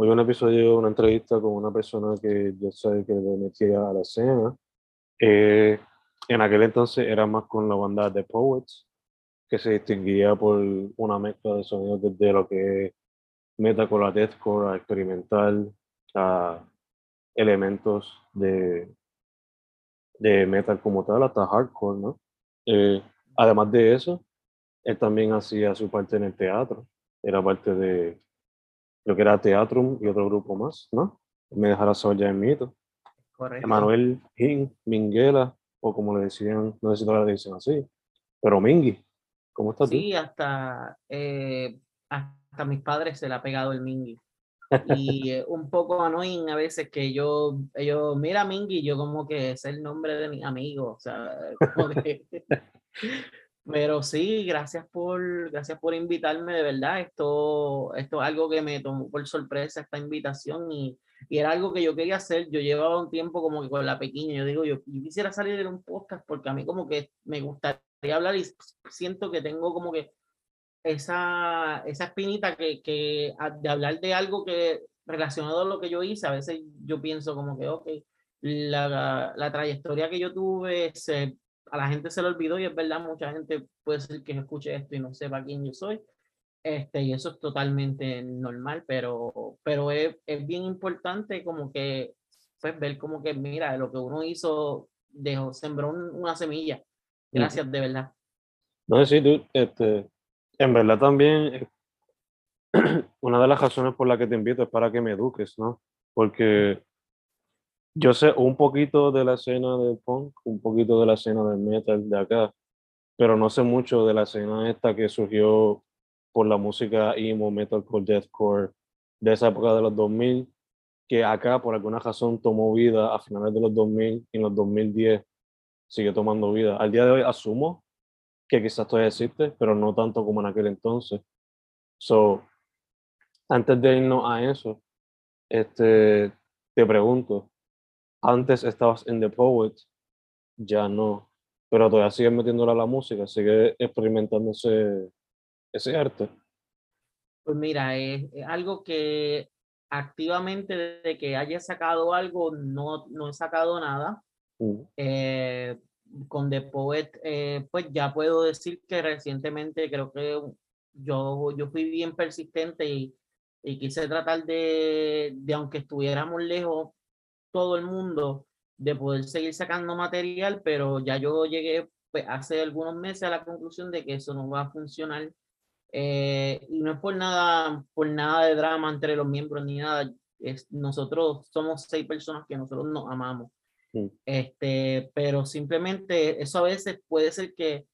Hoy un episodio, una entrevista con una persona que yo sé que le metía a la escena. Eh, en aquel entonces era más con la banda The Poets, que se distinguía por una mezcla de sonidos desde lo que es metalcore a deathcore, a experimental, a elementos de, de metal como tal, hasta hardcore, ¿no? Eh, además de eso, él también hacía su parte en el teatro, era parte de lo que era Teatrum y otro grupo más, ¿no? Me dejará saber ya en mito. Correcto. Emanuel Hin, Minguela, o como le decían, no sé si todavía le dicen así, pero Mingi, ¿cómo estás Sí, hasta, eh, hasta mis padres se le ha pegado el Mingi. Y eh, un poco annoying a veces que yo, ellos, mira Mingi, yo como que es el nombre de mi amigo, o sea, como que- Pero sí, gracias por, gracias por invitarme, de verdad. Esto, esto es algo que me tomó por sorpresa, esta invitación, y, y era algo que yo quería hacer. Yo llevaba un tiempo como que con la pequeña, yo digo, yo, yo quisiera salir en un podcast porque a mí como que me gustaría hablar y siento que tengo como que esa, esa espinita que, que a- de hablar de algo que relacionado a lo que yo hice, a veces yo pienso como que, ok, la, la trayectoria que yo tuve, se, a la gente se le olvidó y es verdad, mucha gente puede ser que escuche esto y no sepa quién yo soy. Este, y eso es totalmente normal, pero, pero es, es bien importante como que pues, ver como que, mira, lo que uno hizo, dejó, sembró un- una semilla. Gracias, de verdad. No, sí, tú, este, en verdad también, una de las razones por las que te invito es para que me eduques, ¿no? Porque yo sé un poquito de la escena del punk, un poquito de la escena del metal de acá, pero no sé mucho de la escena esta que surgió por la música emo, metalcore, deathcore, de esa época de los 2000, que acá por alguna razón tomó vida a finales de los 2000 y en los 2010 sigue tomando vida. Al día de hoy asumo que quizás todavía existe, pero no tanto como en aquel entonces. So, antes de irnos a eso, este, te pregunto, antes estabas en The Poets, ya no, pero todavía sigues metiéndola a la música, sigues experimentando ese, ese arte. Pues mira, es, es algo que activamente desde que haya sacado algo, no, no he sacado nada. Mm, Eh, con The Poet, eh, pues ya puedo decir que recientemente creo que yo, yo fui bien persistente y, y quise tratar de, de, aunque estuviéramos lejos, todo el mundo, de poder seguir sacando material, pero ya yo llegué pues, hace algunos meses a la conclusión de que eso no va a funcionar. Eh, y no es por nada, por nada de drama entre los miembros ni nada. Es, nosotros somos seis personas que nosotros nos amamos. Mm. Este, pero simplemente eso a veces puede ser que,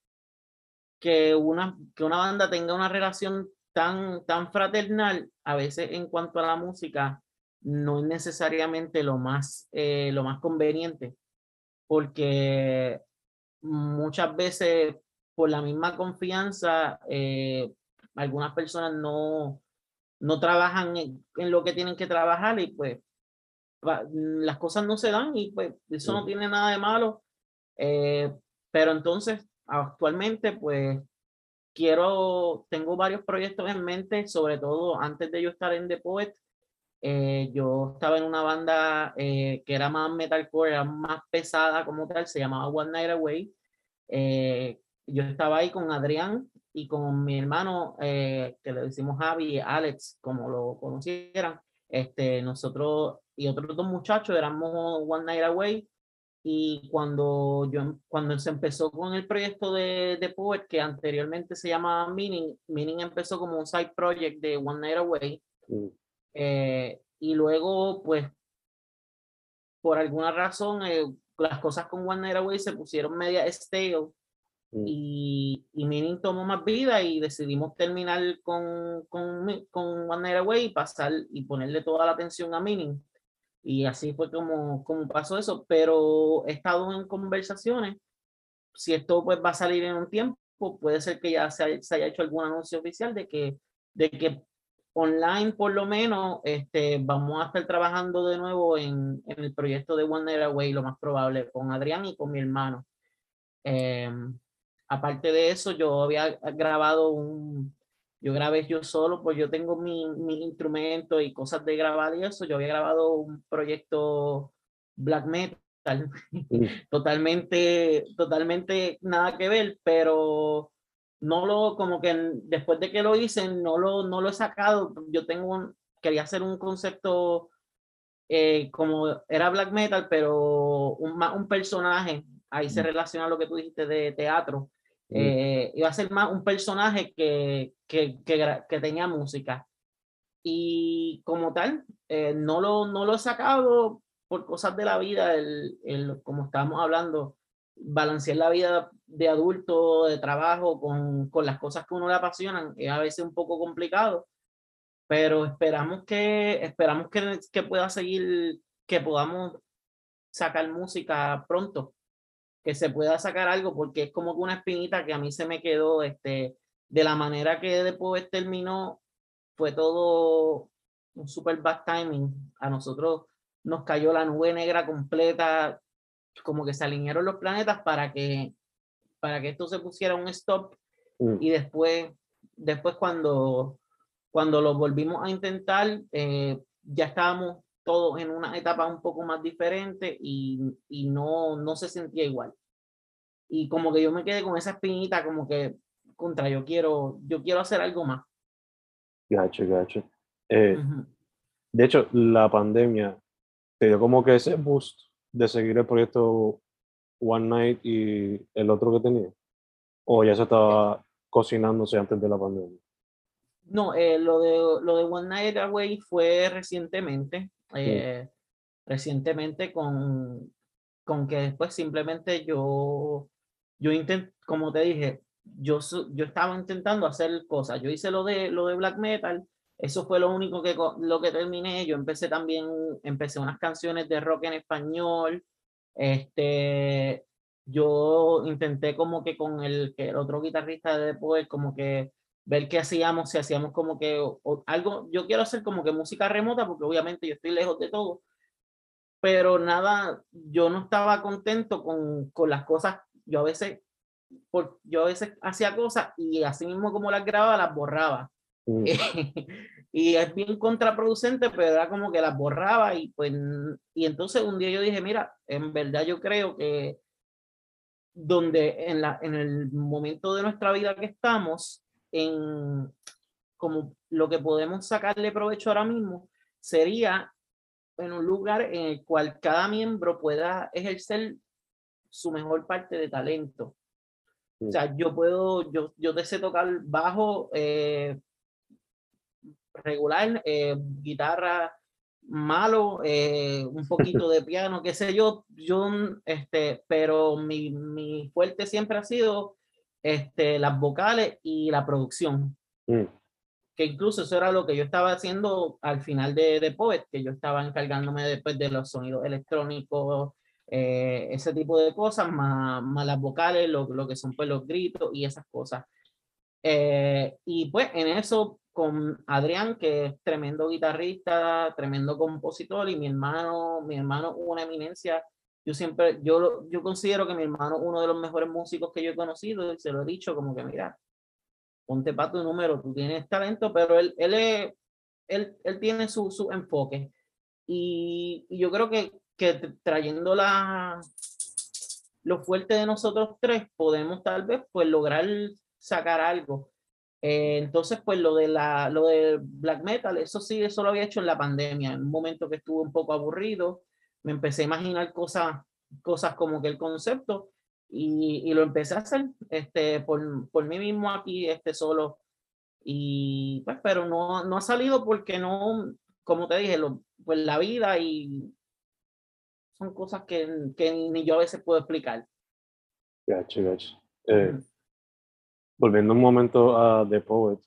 que, una, que una banda tenga una relación tan, tan fraternal, a veces en cuanto a la música, no es necesariamente lo más, eh, lo más conveniente, porque muchas veces por la misma confianza, eh, algunas personas no, no trabajan en, en, lo que tienen que trabajar y pues, las cosas no se dan y pues eso no tiene nada de malo. Eh, pero entonces, actualmente, pues quiero, tengo varios proyectos en mente, sobre todo antes de yo estar en The Poet. Eh, yo estaba en una banda eh, que era más metalcore, era más pesada como tal, se llamaba One Night Away. yo estaba ahí con Adrián y con mi hermano, que le decimos Javi, Alex, como lo conocieran. Este, nosotros y otros dos muchachos éramos One Night Away y cuando yo cuando se empezó con el proyecto de, de Poet que anteriormente se llamaba Meaning Meaning empezó como un side project de One Night Away mm. Eh, y luego pues por alguna razón eh, las cosas con One Night Away se pusieron media stale Mm. Y, y Meaning tomó más vida y decidimos terminar con, con, con One Night Away y pasar y ponerle toda la atención a Meaning. Y así fue como, como pasó eso. Pero he estado en conversaciones. Si esto pues va a salir en un tiempo, puede ser que ya se, se haya hecho algún anuncio oficial de que, de que online por lo menos este, vamos a estar trabajando de nuevo en, en el proyecto de One Night Away, lo más probable, con Adrián y con mi hermano. Eh, aparte de eso, yo había grabado un, yo grabé yo solo, pues yo tengo mi, mi instrumento y cosas de grabar y eso, yo había grabado un proyecto black metal, totalmente, totalmente nada que ver, pero no lo, como que después de que lo hice, no lo, no lo he sacado, yo tengo un, quería hacer un concepto eh, como era black metal, pero un, un personaje, ahí se relaciona lo que tú dijiste de teatro, eh, iba a ser más un personaje que, que, que, tenía música. Y como tal, eh, no, lo, no lo he sacado por cosas de la vida, el, el, como estábamos hablando, balancear la vida de adulto, de trabajo, con, con las cosas que uno le apasionan, es a veces un poco complicado, pero esperamos que, esperamos que, que pueda seguir, que podamos sacar música pronto que se pueda sacar algo, porque es como que una espinita que a mí se me quedó, este, de la manera que después terminó, fue todo un super bad timing. A nosotros nos cayó la nube negra completa, como que se alinearon los planetas para que, para que esto se pusiera un stop. Mm. Y después, después cuando, cuando lo volvimos a intentar, eh, ya estábamos todos en una etapa un poco más diferente y, y no, no se sentía igual. Y como que yo me quedé con esa espinita, como que contra yo quiero, yo quiero hacer algo más. Gacho, gacho. Eh, de hecho, la pandemia te dio como que ese boost de seguir el proyecto One Night y el otro que tenía. O ya se estaba cocinándose antes de la pandemia. No, eh, lo, de, lo de One Night Away fue recientemente. Eh, recientemente con, con que después simplemente yo, yo intenté, como te dije, yo, yo estaba intentando hacer cosas. Yo hice lo de, lo de black metal, eso fue lo único que, lo que terminé. Yo empecé también, empecé unas canciones de rock en español. Este, yo intenté como que con el, el otro guitarrista de después, como que ver qué hacíamos, si hacíamos como que algo, yo quiero hacer como que música remota, porque obviamente yo estoy lejos de todo, pero nada, yo no estaba contento con, con las cosas, yo a veces, por, yo a veces hacía cosas y así mismo como las grababa, las borraba. Mm. y es bien contraproducente, pero era como que las borraba y pues, y entonces un día yo dije, mira, en verdad yo creo que donde en, la, en el momento de nuestra vida que estamos, en como lo que podemos sacarle provecho ahora mismo sería en un lugar en el cual cada miembro pueda ejercer su mejor parte de talento. O sea, yo puedo, yo, yo deseo tocar bajo eh, regular, eh, guitarra malo, eh, un poquito de piano, qué sé yo, yo este, pero mi, mi fuerte siempre ha sido este, las vocales y la producción. Mm que incluso eso era lo que yo estaba haciendo al final de, de Poet, que yo estaba encargándome después de los sonidos electrónicos, eh, ese tipo de cosas, más, más las vocales, lo, lo, que son pues los gritos y esas cosas. Eh, y pues en eso con Adrián, que es tremendo guitarrista, tremendo compositor, y mi hermano, mi hermano una eminencia. Yo siempre, yo, yo considero que mi hermano uno de los mejores músicos que yo he conocido, y se lo he dicho como que, mira, ponte para tu número, tú tienes talento, pero él, él, es, él, él tiene su, su enfoque. Y, y, yo creo que, que trayendo la, lo fuerte de nosotros tres, podemos tal vez pues lograr sacar algo. Eh, entonces, pues lo de la, lo de black metal, eso sí, eso lo había hecho en la pandemia, en un momento que estuve un poco aburrido, me empecé a imaginar cosas, cosas como que el concepto y, y lo empecé a hacer este, por, por mí mismo aquí, este solo. Y pues, pero no, no ha salido porque no, como te dije, lo, pues la vida y son cosas que, que ni yo a veces puedo explicar. Gacho, gacho. Eh, volviendo un momento a The Poet,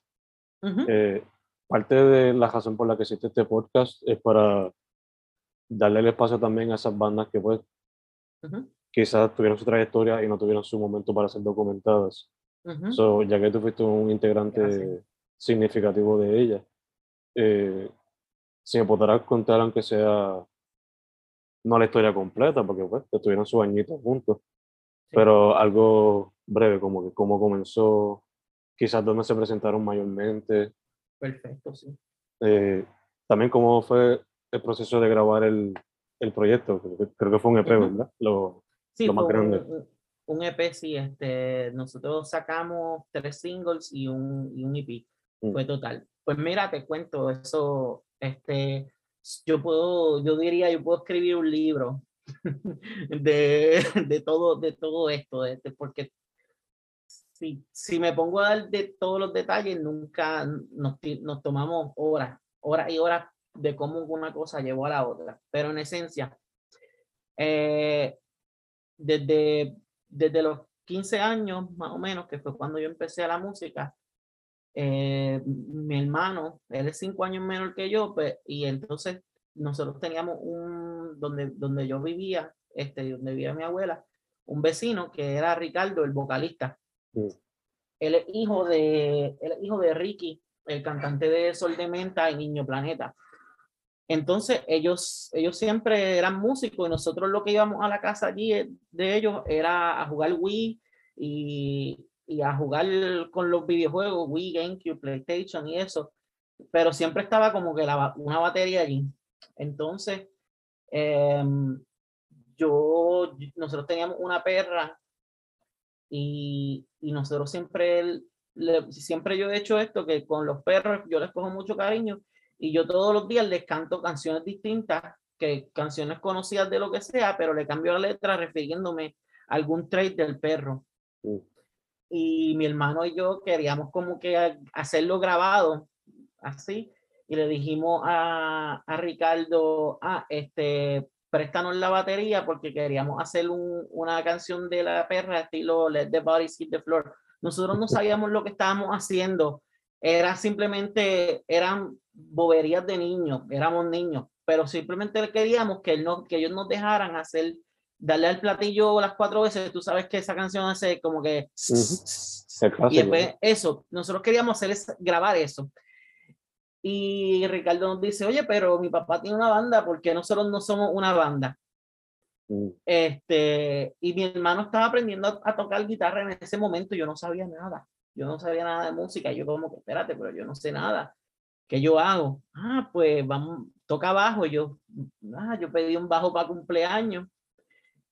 eh, parte de la razón por la que existe este podcast es para darle el espacio también a esas bandas que pues quizás tuvieron su trayectoria y no tuvieron su momento para ser documentadas. so, ya que tú fuiste un integrante significativo de ella, eh, si me podrás contar aunque sea no la historia completa, porque pues estuvieron sus añitos juntos, pero algo breve, como que cómo comenzó, quizás dónde se presentaron mayormente. Perfecto, sí. Eh, también cómo fue el proceso de grabar el, el proyecto, creo que fue un EP, ¿verdad? Lo, sí, lo más grande. Un, EP, sí, este, nosotros sacamos tres singles y un, y un EP, mm. fue total. Pues mira, te cuento, eso, este, yo puedo, yo diría, yo puedo escribir un libro de, de, todo, de todo esto, de, porque si, si me pongo a dar de todos los detalles, nunca nos, nos tomamos horas, horas y horas de cómo una cosa llevó a la otra. Pero en esencia, eh, desde, desde los 15 años más o menos, que fue cuando yo empecé a la música, eh, mi hermano, él es cinco años menor que yo, pues, y entonces nosotros teníamos un, donde, donde yo vivía, este, donde vivía mi abuela, un vecino que era Ricardo, el vocalista. Él es hijo de, él hijo de Ricky, el cantante de Sol de Menta y Niño Planeta. Entonces ellos, ellos siempre eran músicos y nosotros lo que íbamos a la casa allí de ellos era a jugar Wii y, a jugar con los videojuegos, Wii, GameCube, PlayStation y eso. Pero siempre estaba como que la, una batería allí. Entonces, em, yo, nosotros teníamos una perra y, y nosotros siempre, siempre yo he hecho esto, que con los perros yo les cojo mucho cariño y yo todos los días les canto canciones distintas, que canciones conocidas de lo que sea, pero le cambio la letra refiriéndome a algún trait del perro. Y mi hermano y yo queríamos como que hacerlo grabado, así, y le dijimos a, a Ricardo, ah, este, préstanos la batería porque queríamos hacer un, una canción de la perra estilo Let the Body Hit the Floor. Nosotros no sabíamos lo que estábamos haciendo, era simplemente, eran boberías de niños, éramos niños, pero simplemente queríamos que, él no, que ellos nos dejaran hacer, darle al platillo las cuatro veces, tú sabes que esa canción hace como que... Y después eso, nosotros queríamos hacer es, grabar eso. Y Ricardo nos dice, oye, pero mi papá tiene una banda, ¿por qué nosotros no somos una banda? Mm. Este, y mi hermano estaba aprendiendo a, tocar guitarra en ese momento, yo no sabía nada, yo no sabía nada de música, yo como que, espérate, pero yo no sé nada, ¿qué yo hago? Ah, pues vamos, toca bajo, yo, ah, yo pedí un bajo para cumpleaños,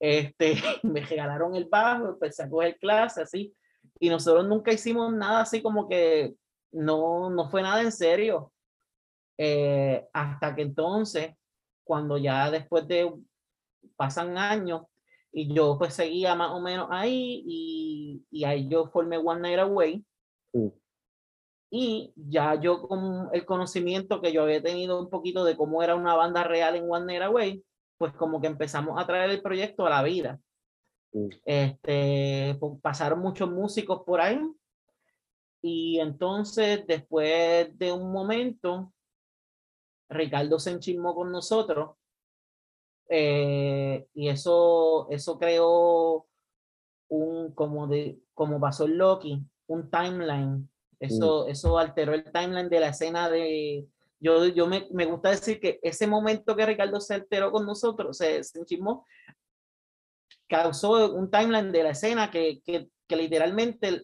este, me regalaron el bajo, empecé a coger clase, así, y nosotros nunca hicimos nada así como que, no, no fue nada en serio, eh, hasta que entonces, cuando ya después de, pasan años, y yo pues seguía más o menos ahí, y, y ahí yo formé One Night Away. Y ya yo con el conocimiento que yo había tenido un poquito de cómo era una banda real en One Night Away, pues como que empezamos a traer el proyecto a la vida. Este, pues, pasaron muchos músicos por ahí. Y entonces, después de un momento, Ricardo se enchismó con nosotros eh, y eso, eso creó un, como, de, como pasó el Loki, un timeline. Eso, eso alteró el timeline de la escena de... Yo, yo me, me gusta decir que ese momento que Ricardo se alteró con nosotros, se, se enchismó, causó un timeline de la escena que, que, que literalmente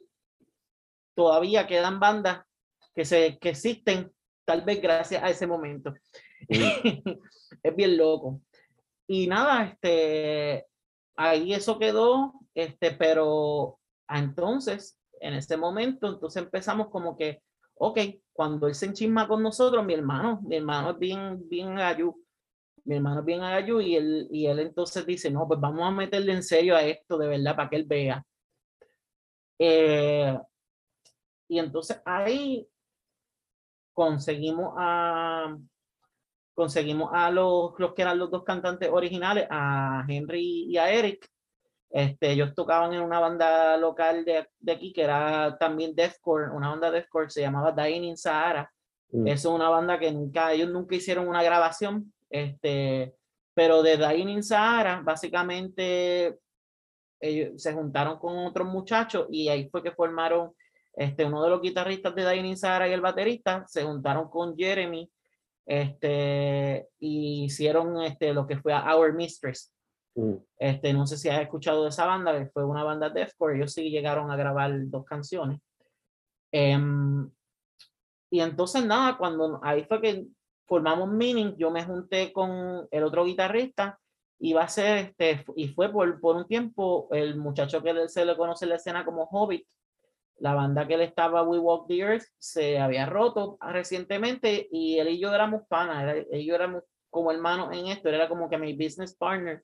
todavía quedan bandas que, se, que existen tal vez gracias a ese momento. es bien loco. Y nada, este, ahí eso quedó, este, pero entonces, en ese momento, entonces empezamos como que, ok, cuando él se enchisma con nosotros, mi hermano, mi hermano es bien, bien ayú, mi hermano es bien ayú y él, y él entonces dice, no, pues vamos a meterle en serio a esto de verdad para que él vea. Eh, y entonces ahí conseguimos a conseguimos a los, los que eran los dos cantantes originales, a Henry y a Eric. Este, ellos tocaban en una banda local de, de aquí que era también deathcore, una banda deathcore, se llamaba Dying in Sahara. Mm. Es una banda que nunca, ellos nunca hicieron una grabación, este, pero de Dying in Sahara, básicamente ellos se juntaron con otros muchachos y ahí fue que formaron este, uno de los guitarristas de Dying in Sahara y el baterista, se juntaron con Jeremy este, y hicieron este, lo que fue a Our Mistress. Mm. Este, no sé si has escuchado de esa banda, que fue una banda deathcore, ellos sí llegaron a grabar dos canciones. Em, y entonces nada, cuando ahí fue que formamos Meaning, yo me junté con el otro guitarrista, iba a ser, este, y fue por, por un tiempo el muchacho que se le conoce en la escena como Hobbit, la banda que él estaba, We Walk the Earth, se había roto recientemente y él y yo éramos panas, era- él y yo éramos como hermanos en esto, él era como que mi business partner.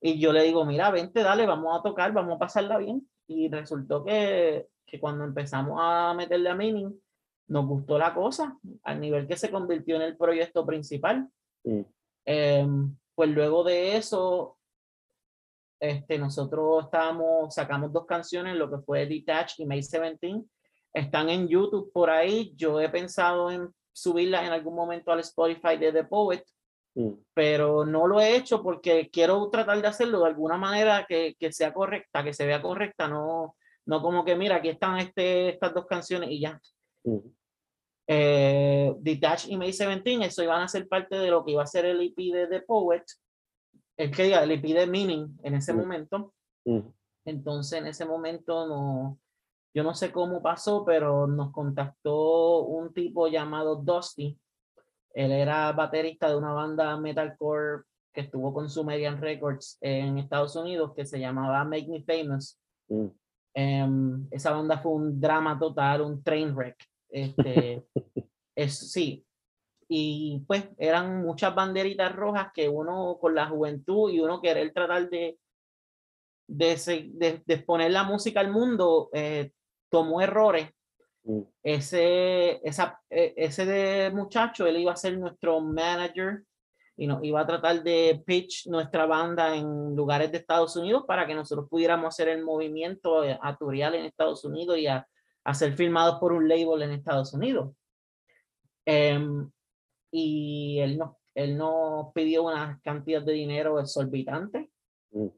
Y yo le digo, mira, vente, dale, vamos a tocar, vamos a pasarla bien. Y resultó que, que cuando empezamos a meterle a Meaning, nos gustó la cosa, al nivel que se convirtió en el proyecto principal. Mm. Em, pues luego de eso, este, nosotros estábamos, sacamos dos canciones, lo que fue Detach y May 17. Están en YouTube por ahí. Yo he pensado en subirlas en algún momento al Spotify de The Poet, Mm. pero no lo he hecho porque quiero tratar de hacerlo de alguna manera que, que sea correcta, que se vea correcta, no, no como que mira, aquí están este, estas dos canciones y ya. Mm. Eh, Detach y May 17, eso iban a ser parte de lo que iba a ser el EP de The Poet, el que diga, el EP de Meaning en ese Mm. momento. Mm. Entonces, en ese momento, no, yo no sé cómo pasó, pero nos contactó un tipo llamado Dusty. Él era baterista de una banda metalcore que estuvo con Sumerian Records en Estados Unidos que se llamaba Make Me Famous. Mm. Em, esa banda fue un drama total, un train wreck. Este, es, sí. Y pues eran muchas banderitas rojas que uno con la juventud y uno querer tratar de, de, de, de exponer la música al mundo, eh, tomó errores. Mm. Ese, esa, eh, ese de muchacho, él iba a ser nuestro manager y nos iba a tratar de pitch nuestra banda en lugares de Estados Unidos para que nosotros pudiéramos hacer el movimiento eh, a turear en Estados Unidos y a, a ser firmados por un label en Estados Unidos. Em, y él nos, él nos pidió una cantidad de dinero exorbitante. Mm.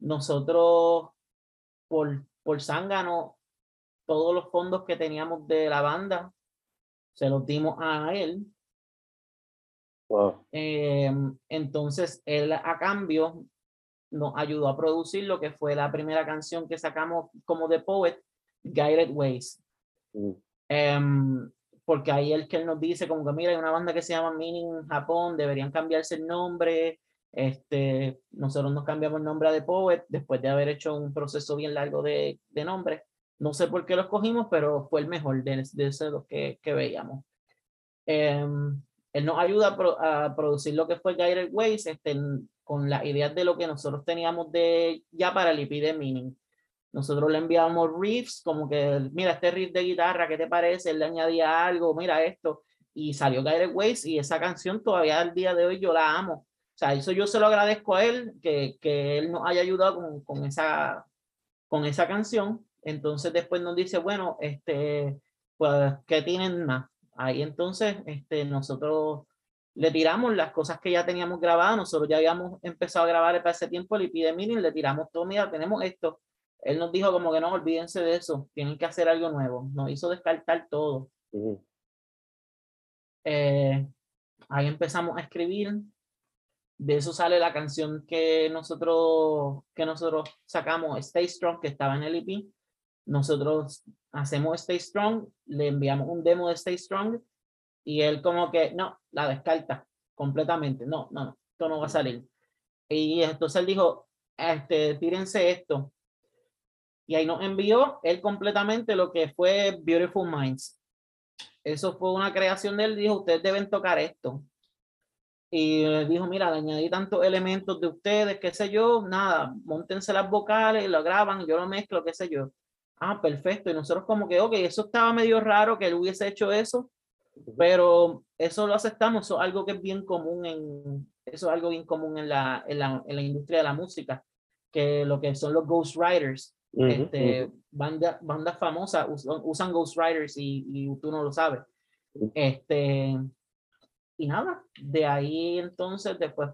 Nosotros, por, por zángano, todos los fondos que teníamos de la banda, se los dimos a él. Wow. Em, entonces, él a cambio nos ayudó a producir lo que fue la primera canción que sacamos como The Poet, Guided Ways. Mm. Em, porque ahí el que él nos dice como que mira, hay una banda que se llama Meaning Japón, deberían cambiarse el nombre. Este, nosotros nos cambiamos el nombre a The Poet después de haber hecho un proceso bien largo de, de nombre. No sé por qué lo escogimos, pero fue el mejor de, de esos que, que veíamos. Em, él nos ayuda a, pro- a producir lo que fue Guided Ways este, con las ideas de lo que nosotros teníamos de ya para el EP de Meaning. Nosotros le enviábamos riffs, como que, mira, este riff de guitarra, ¿qué te parece? Él le añadía algo, mira esto, y salió Guided Ways, y esa canción todavía al día de hoy yo la amo. O sea, eso yo se lo agradezco a él, que, que él nos haya ayudado con, con, esa, con esa canción. Entonces después nos dice, bueno, este, pues, ¿qué tienen más? Ahí entonces, este, nosotros le tiramos las cosas que ya teníamos grabadas, nosotros ya habíamos empezado a grabar para ese tiempo el EP de le tiramos todo, mira, tenemos esto, él nos dijo como que no, olvídense de eso, tienen que hacer algo nuevo. Nos hizo descartar todo. Ujú. Eh, ahí empezamos a escribir. De eso sale la canción que nosotros, que nosotros sacamos, Stay Strong, que estaba en el EP. Nosotros hacemos Stay Strong, le enviamos un demo de Stay Strong y él como que no, la descarta completamente. No, no, no, esto no va a salir. Y entonces él dijo, este, tírense esto. Y ahí nos envió él completamente lo que fue Beautiful Minds. Eso fue una creación de él. Dijo, ustedes deben tocar esto. Y dijo, mira, le añadí tantos elementos de ustedes, qué sé yo, nada, montense las vocales, lo graban, yo lo mezclo, qué sé yo. Ah, perfecto. Y nosotros como que, ok, eso estaba medio raro que él hubiese hecho eso, pero eso lo aceptamos, eso es algo que es bien común en, eso es algo bien común en la, en la, en la industria de la música, que lo que son los ghostwriters, Este, banda, bandas famosas usan, usan ghostwriters y, y tú no lo sabes. Este, y nada, de ahí entonces, después,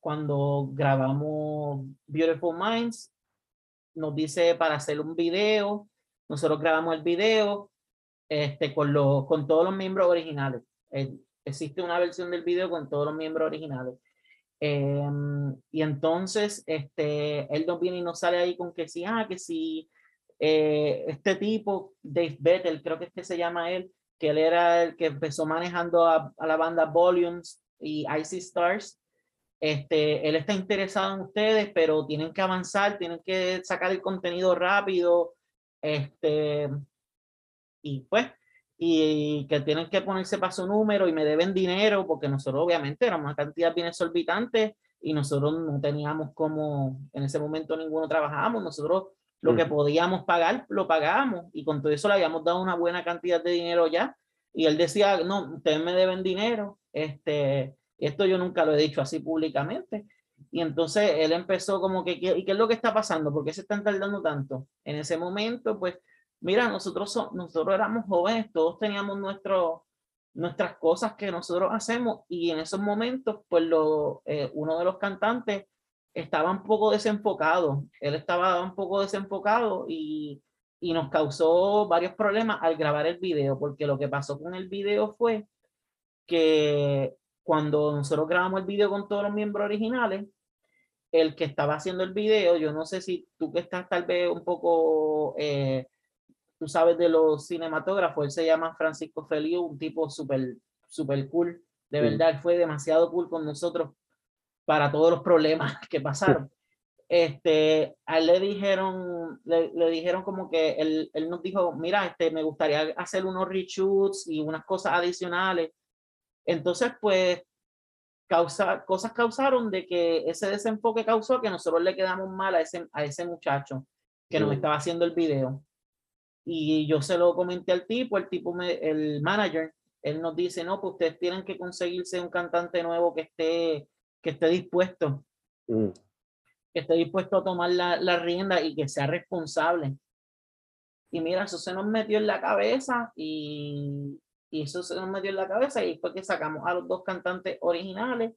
cuando grabamos Beautiful Minds, nos dice para hacer un video, nosotros grabamos el video este, con, los, con todos los miembros originales. Eh, existe una versión del video con todos los miembros originales. Em, y entonces, este, él nos viene y nos sale ahí con que sí, ah, que sí, eh, este tipo, Dave Bettel, creo que es que se llama él, que él era el que empezó manejando a, a la banda Volumes y Icy Stars. Este, él está interesado en ustedes, pero tienen que avanzar, tienen que sacar el contenido rápido. Este, y pues, y que tienen que ponerse para su número y me deben dinero, porque nosotros obviamente éramos una cantidad bien exorbitante y nosotros no teníamos como, en ese momento ninguno trabajábamos, nosotros lo que Mm. podíamos pagar, lo pagábamos y con todo eso le habíamos dado una buena cantidad de dinero ya. Y él decía, no, ustedes me deben dinero, este, esto yo nunca lo he dicho así públicamente. Y entonces él empezó como que, ¿qué- ¿y qué es lo que está pasando? ¿Por qué se están tardando tanto? En ese momento, pues, mira, nosotros, so- nosotros éramos jóvenes, todos teníamos nuestro, nuestras cosas que nosotros hacemos y en esos momentos, pues, eh, uno de los cantantes estaba un poco desenfocado, él estaba un poco desenfocado y, y nos causó varios problemas al grabar el video, porque lo que pasó con el video fue que cuando nosotros grabamos el video con todos los miembros originales, el que estaba haciendo el video, yo no sé si tú que estás tal vez un poco, eh, tú sabes de los cinematógrafos, él se llama Francisco Feliu, un tipo súper, súper cool, de Sí. verdad, fue demasiado cool con nosotros para todos los problemas que pasaron. Este, a él le dijeron, le, le dijeron como que él, él nos dijo, mira, este, me gustaría hacer unos reshoots y unas cosas adicionales. Entonces, pues, causa, cosas causaron de que ese desenfoque causó que nosotros le quedamos mal a ese, a ese muchacho que nos Mm. estaba haciendo el video. Y yo se lo comenté al tipo, el tipo, me, el manager, él nos dice, no, pues ustedes tienen que conseguirse un cantante nuevo que esté, que esté dispuesto, Mm. que esté dispuesto a tomar la, la rienda y que sea responsable. Y mira, eso se nos metió en la cabeza y, y eso se nos metió en la cabeza y fue que sacamos a los dos cantantes originales.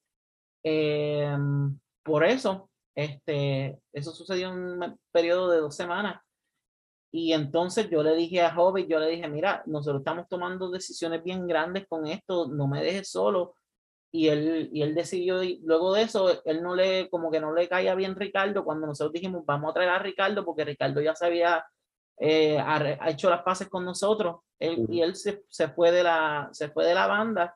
Em, por eso, este, eso sucedió en un periodo de dos semanas. Y entonces yo le dije a Hobbit, yo le dije, mira, nosotros estamos tomando decisiones bien grandes con esto, no me dejes solo. Y él, y él decidió, y luego de eso, él no le, como que no le caía bien Ricardo cuando nosotros dijimos, vamos a traer a Ricardo, porque Ricardo ya se había eh, ha, ha hecho las paces con nosotros. Él. Y él se, se, fue de la, se fue de la banda.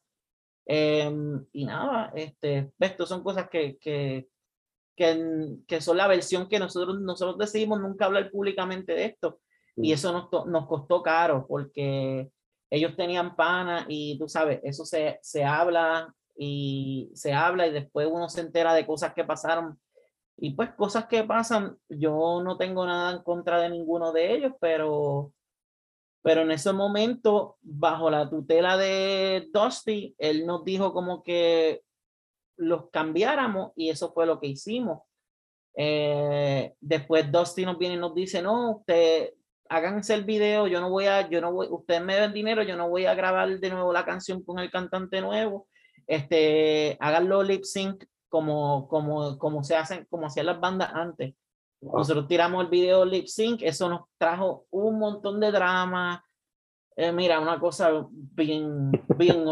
Em, y nada, este, esto son cosas que, que, que, que son la versión que nosotros, nosotros decidimos nunca hablar públicamente de esto. Y Mm. eso nos, nos costó caro porque ellos tenían pana y tú sabes, eso se, se habla y se habla y después uno se entera de cosas que pasaron. Y pues cosas que pasan, yo no tengo nada en contra de ninguno de ellos, pero, pero en ese momento, bajo la tutela de Dusty, él nos dijo como que los cambiáramos y eso fue lo que hicimos. Eh, después Dusty nos viene y nos dice, no, usted háganse el video, yo no voy a, yo no voy, ustedes me den dinero, yo no voy a grabar de nuevo la canción con el cantante nuevo, este, háganlo lip sync como, como, como se hacen, como hacían las bandas antes. Nosotros tiramos el video lip sync, eso nos trajo un montón de drama. Eh, mira, una cosa bien, bien,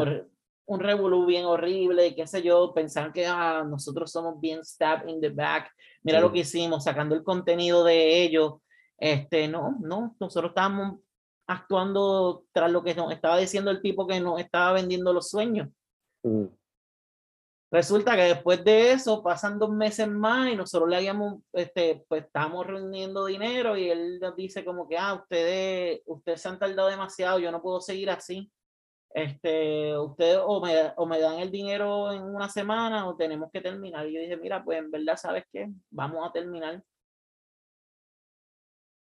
un revolú bien horrible, qué sé yo, pensar que ah, nosotros somos bien stab in the back. Mira lo que hicimos, sacando el contenido de ellos. Este, no, no, nosotros estábamos actuando tras lo que nos estaba diciendo el tipo que nos estaba vendiendo los sueños. Mm. Resulta que después de eso pasan dos meses más y nosotros le habíamos, este, pues estamos reuniendo dinero y él nos dice como que, ah, ustedes, ustedes se han tardado demasiado, yo no puedo seguir así. Este, ustedes o me, o me dan el dinero en una semana o tenemos que terminar. Y yo dije, mira, pues en verdad, ¿sabes qué? Vamos a terminar.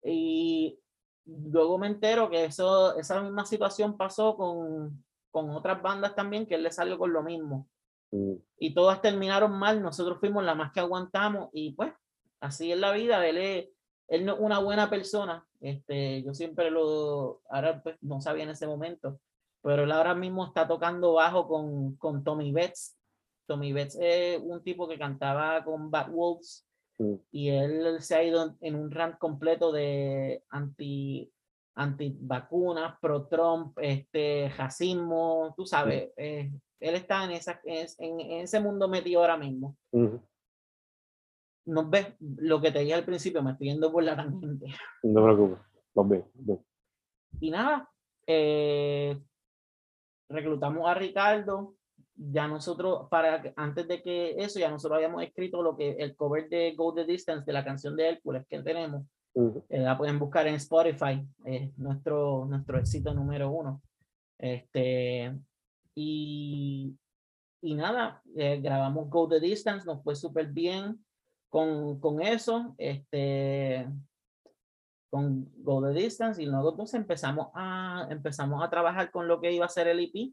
Y luego me entero que eso, esa misma situación pasó con, con otras bandas también, que él le salió con lo mismo. Mm. Y todas terminaron mal, nosotros fuimos la más que aguantamos y pues así es la vida, él es, él no una buena persona, este, yo siempre lo, ahora pues no sabía en ese momento, pero él ahora mismo está tocando bajo con, con Tommy Betts. Tommy Betts es un tipo que cantaba con Bad Wolves y él se ha ido en un rant completo de anti anti vacunas, pro Trump, este racismo, tú sabes, eh, él está en, esa, en, ese mundo metido ahora mismo. No ves lo que te dije al principio, me estoy yendo por la tangente. No me preocupes, los veo. Y nada, eh, reclutamos a Ricardo. Ya nosotros, para antes de que eso, ya nosotros habíamos escrito lo que el cover de Go the Distance de la canción de Hércules que tenemos. Eh, la pueden buscar en Spotify, es nuestro, nuestro éxito número uno. Este, y, y nada, eh, grabamos Go the Distance, nos fue súper bien con, con eso, este, con Go the Distance, y nosotros empezamos a, empezamos a trabajar con lo que iba a ser el EP.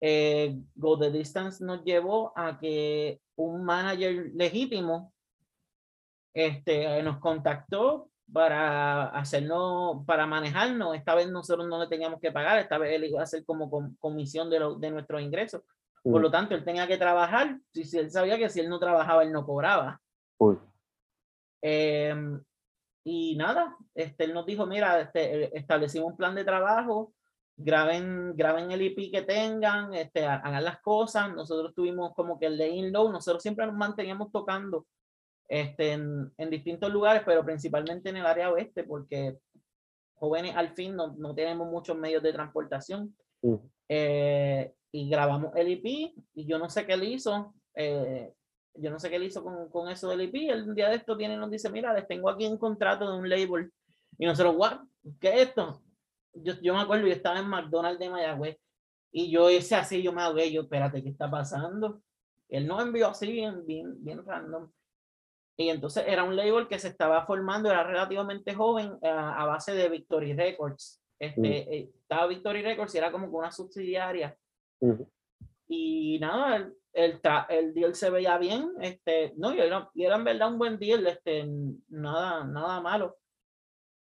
Eh, Go the Distance nos llevó a que un manager legítimo este, nos contactó para hacernos, para manejarnos. Esta vez nosotros no le teníamos que pagar, esta vez él iba a hacer como comisión de, lo, de nuestros ingresos. Por lo tanto, él tenía que trabajar. Si, si, él sabía que si él no trabajaba, él no cobraba. Em, y nada, este, él nos dijo, mira, este, establecimos un plan de trabajo, graben, graben el IP que tengan, este, hagan las cosas. Nosotros tuvimos como que el de in low, nosotros siempre nos manteníamos tocando este, en, en, distintos lugares, pero principalmente en el área oeste, porque jóvenes al fin no, no tenemos muchos medios de transportación. Eh, y grabamos el EP y yo no sé qué le hizo. Eh, yo no sé qué le hizo con, con eso del EP. El día de esto viene y nos dice, mira, les tengo aquí un contrato de un label. Y nosotros, what? ¿Qué es esto? Yo, yo me acuerdo, yo estaba en McDonald's de Mayagüez y yo ese así, yo me ahogué, yo, espérate, ¿qué está pasando? Él nos envió así bien, bien, bien random. Y entonces era un label que se estaba formando, era relativamente joven eh, a base de Victory Records. Este, mm. eh, Estaba Victory Records y era como una subsidiaria. Y nada, el, el, el, deal se veía bien. Este, no, y era, y era en verdad un buen deal, este, nada, nada malo.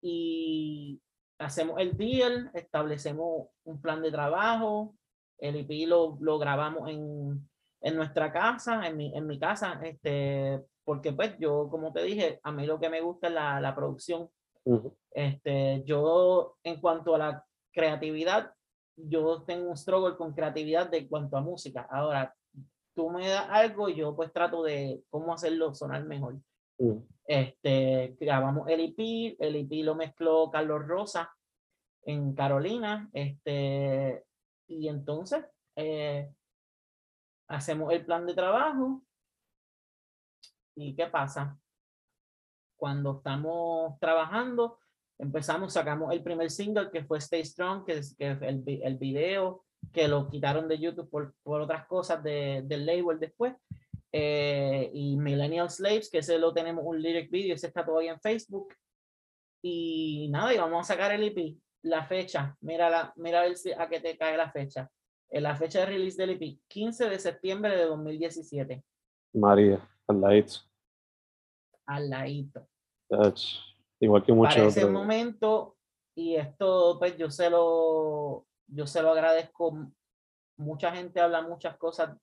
Y hacemos el deal, establecemos un plan de trabajo, el IP lo, lo grabamos en, en nuestra casa, en mi, en mi casa, este, porque pues yo, como te dije, a mí lo que me gusta es la, la producción. este, yo, en cuanto a la creatividad, yo tengo un struggle con creatividad de cuanto a música. Ahora, tú me das algo y yo pues trato de cómo hacerlo sonar mejor. Este, grabamos el EP, el EP lo mezcló Carlos Rosa en Carolina, este, y entonces eh, hacemos el plan de trabajo, ¿Y qué pasa? Cuando estamos trabajando, empezamos, sacamos el primer single que fue Stay Strong, que es, que el, el video que lo quitaron de YouTube por, por otras cosas de, del label después. Eh, y Millennial Slaves, que ese lo tenemos un lyric video, ese está todavía en Facebook. Y nada, y vamos a sacar el EP. La fecha, mira, la, mira a ver si, a qué te cae la fecha. En la fecha de release del EP, 15 de septiembre de 2017. María. Al ladito. Al ladito. Igual que mucho. Para ese momento, y esto pues yo se lo, yo se lo agradezco. Mucha gente habla muchas cosas,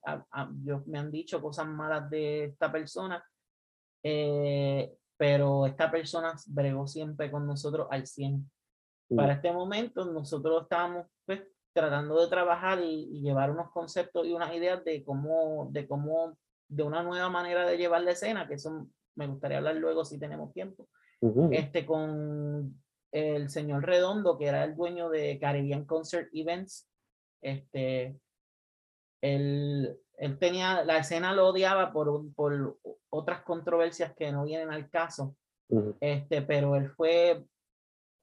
yo, me han dicho cosas malas de esta persona. Eh, pero esta persona bregó siempre con nosotros al 100. Para este momento nosotros estábamos pues, tratando de trabajar y, y, llevar unos conceptos y unas ideas de cómo, de cómo, de una nueva manera de llevar la escena, que eso me gustaría hablar luego si tenemos tiempo, este, con el señor Redondo, que era el dueño de Caribbean Concert Events, este, él, él tenía, la escena lo odiaba por, por otras controversias que no vienen al caso, este, pero él fue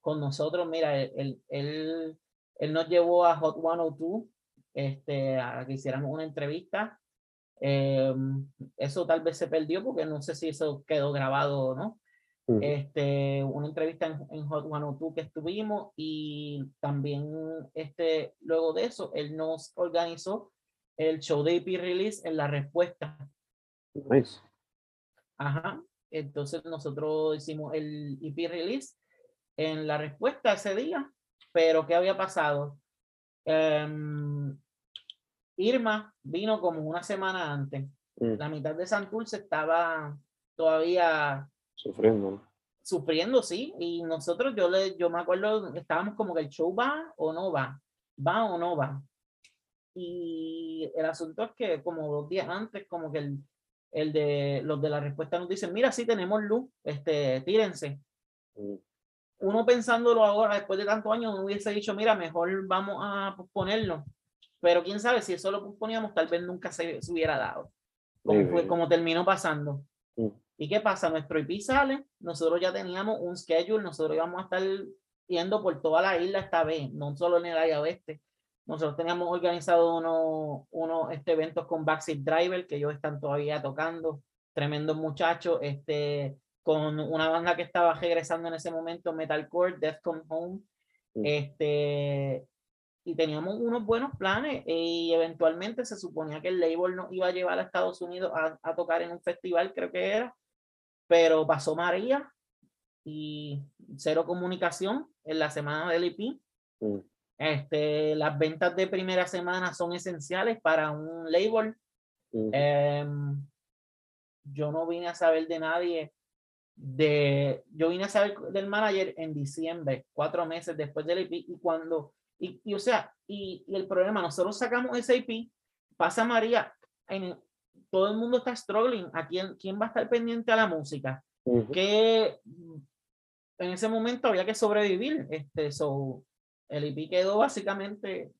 con nosotros, mira, él, él, él nos llevó a Hot 102, este, a que hiciéramos una entrevista. Em, eso tal vez se perdió porque no sé si eso quedó grabado o no. Este, una entrevista en, en, Hot 102 que estuvimos y también este, luego de eso, él nos organizó el show de EP Release en la respuesta. Nice. Ajá. Entonces nosotros hicimos el EP Release en la respuesta ese día, pero ¿qué había pasado? Um, Irma vino como una semana antes. Mm. La mitad de Santurce estaba todavía sufriendo. Sufriendo, sí. Y nosotros, yo, le, yo me acuerdo, estábamos como que el show va o no va, va o no va. Y el asunto es que como dos días antes, como que el, el de los de la respuesta nos dicen, mira, sí tenemos luz, este, tírense. Mm. Uno pensándolo ahora, después de tantos años, no hubiese dicho, mira, mejor vamos a posponerlo. Pero quién sabe, si eso lo posponíamos, tal vez nunca se, hubiera dado. Como, fue, como terminó pasando. Mm. ¿Y qué pasa? Nuestro IP sale, nosotros ya teníamos un schedule, nosotros íbamos a estar yendo por toda la isla esta vez, no solo en el área oeste. Nosotros teníamos organizado unos uno, este, eventos con Backseat Driver, que ellos están todavía tocando, tremendos muchachos, este, con una banda que estaba regresando en ese momento, Metalcore, Death Come Home, este, y teníamos unos buenos planes y eventualmente se suponía que el label nos iba a llevar a Estados Unidos a, a tocar en un festival, creo que era, pero pasó María y cero comunicación en la semana del IP. Mm. Este, las ventas de primera semana son esenciales para un label. Mm. Em, yo no vine a saber de nadie de, yo vine a saber del manager en diciembre, cuatro meses después del IP, y cuando, y, y o sea, y, y, el problema, nosotros sacamos ese IP, pasa María, en, todo el mundo está struggling. ¿A quién, quién va a estar pendiente a la música? Que en ese momento había que sobrevivir. Este, so, el IP quedó básicamente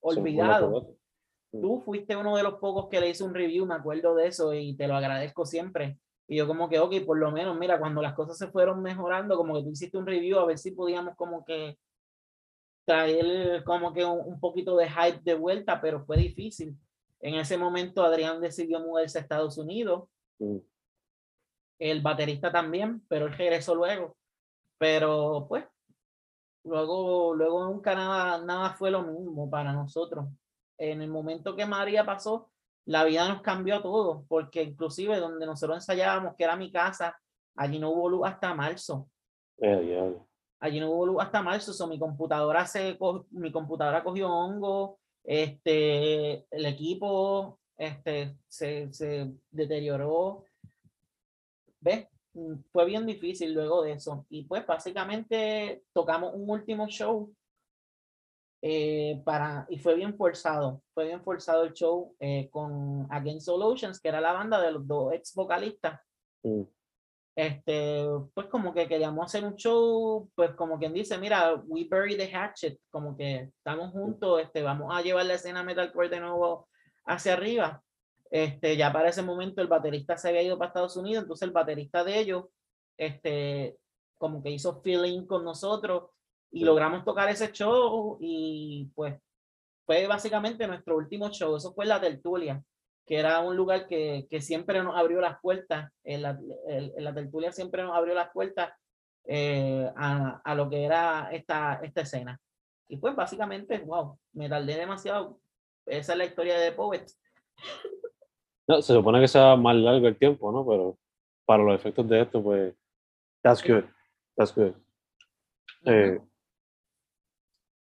olvidado. Tú fuiste uno de los pocos que le hizo un review, me acuerdo de eso y te lo agradezco siempre. Y yo como que, ok, por lo menos, mira, cuando las cosas se fueron mejorando, como que tú hiciste un review a ver si podíamos como que traer como que un poquito de hype de vuelta, pero fue difícil. En ese momento Adrián decidió mudarse a Estados Unidos. Mm. El baterista también, pero él regresó luego. Pero pues, luego, luego nunca nada, nada fue lo mismo para nosotros. En el momento que María pasó, la vida nos cambió a todos, porque inclusive donde nosotros ensayábamos, que era mi casa, allí no hubo luz hasta marzo. Eh, allí no hubo luz hasta marzo, so, mi computadora se mi computadora cogió hongo, este, el equipo este, se, se deterioró. ¿Ves? Mm, fue bien difícil luego de eso. Y pues básicamente tocamos un último show eh, para, y fue bien forzado, fue bien forzado el show eh, con Against Solutions, que era la banda de los dos ex vocalistas. Mm este, pues como que queríamos hacer un show, pues como quien dice, mira, we bury the hatchet, como que estamos juntos, este, vamos a llevar la escena metalcore de nuevo hacia arriba. Este, ya para ese momento el baterista se había ido para Estados Unidos, entonces el baterista de ellos, este, como que hizo feeling con nosotros y logramos tocar ese show y pues fue básicamente nuestro último show, eso fue la tertulia que era un lugar que, que siempre nos abrió las puertas, en la, en la tertulia siempre nos abrió las puertas eh, a, a, lo que era esta, esta escena. Y pues básicamente, wow, me tardé demasiado. Esa es la historia de Poet. No, se supone que sea más largo el tiempo, ¿no? Pero para los efectos de esto, pues, that's good, that's good. Eh,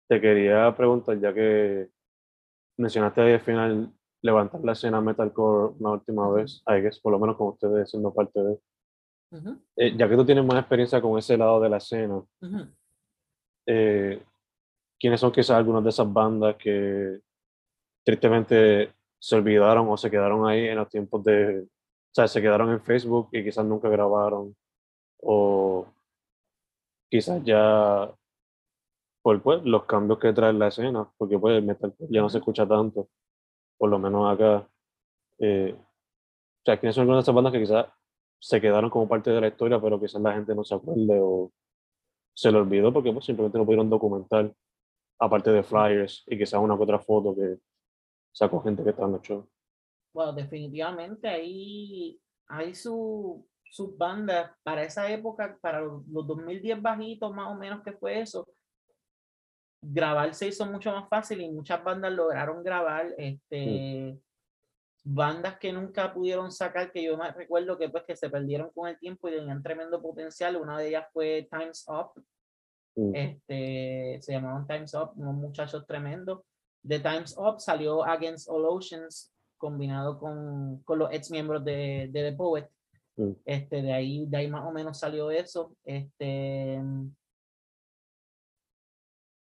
te quería preguntar, ya que mencionaste ahí al final levantar la escena metalcore una última vez, I guess, por lo menos como ustedes siendo parte de. Eh, ya que tú tienes más experiencia con ese lado de la escena, ujú. eh, ¿quiénes son quizás algunas de esas bandas que tristemente se olvidaron o se quedaron ahí en los tiempos de, o sea, se quedaron en Facebook y quizás nunca grabaron? O quizás ya por pues, los cambios que trae la escena, porque pues el metal ya no se escucha tanto, por lo menos acá. eh, o sea, ¿quiénes son algunas de esas bandas que quizás se quedaron como parte de la historia, pero quizás la gente no se acuerde o se le olvidó porque pues, simplemente no pudieron documentar, aparte de flyers y quizás una que otra foto que sacó gente que estaba en los shows. Bueno, definitivamente ahí hay su, sus bandas para esa época, para los, los 2010 bajitos más o menos que fue eso. Grabar se hizo mucho más fácil y muchas bandas lograron grabar. Este, bandas que nunca pudieron sacar, que yo me recuerdo que pues que se perdieron con el tiempo y tenían tremendo potencial. Una de ellas fue Times Up, Mm, este, se llamaban Times Up, unos muchachos tremendos. De Times Up salió Against All Oceans, combinado con, con los ex miembros de, de The Poet. Este, de ahí, de ahí más o menos salió eso. Este,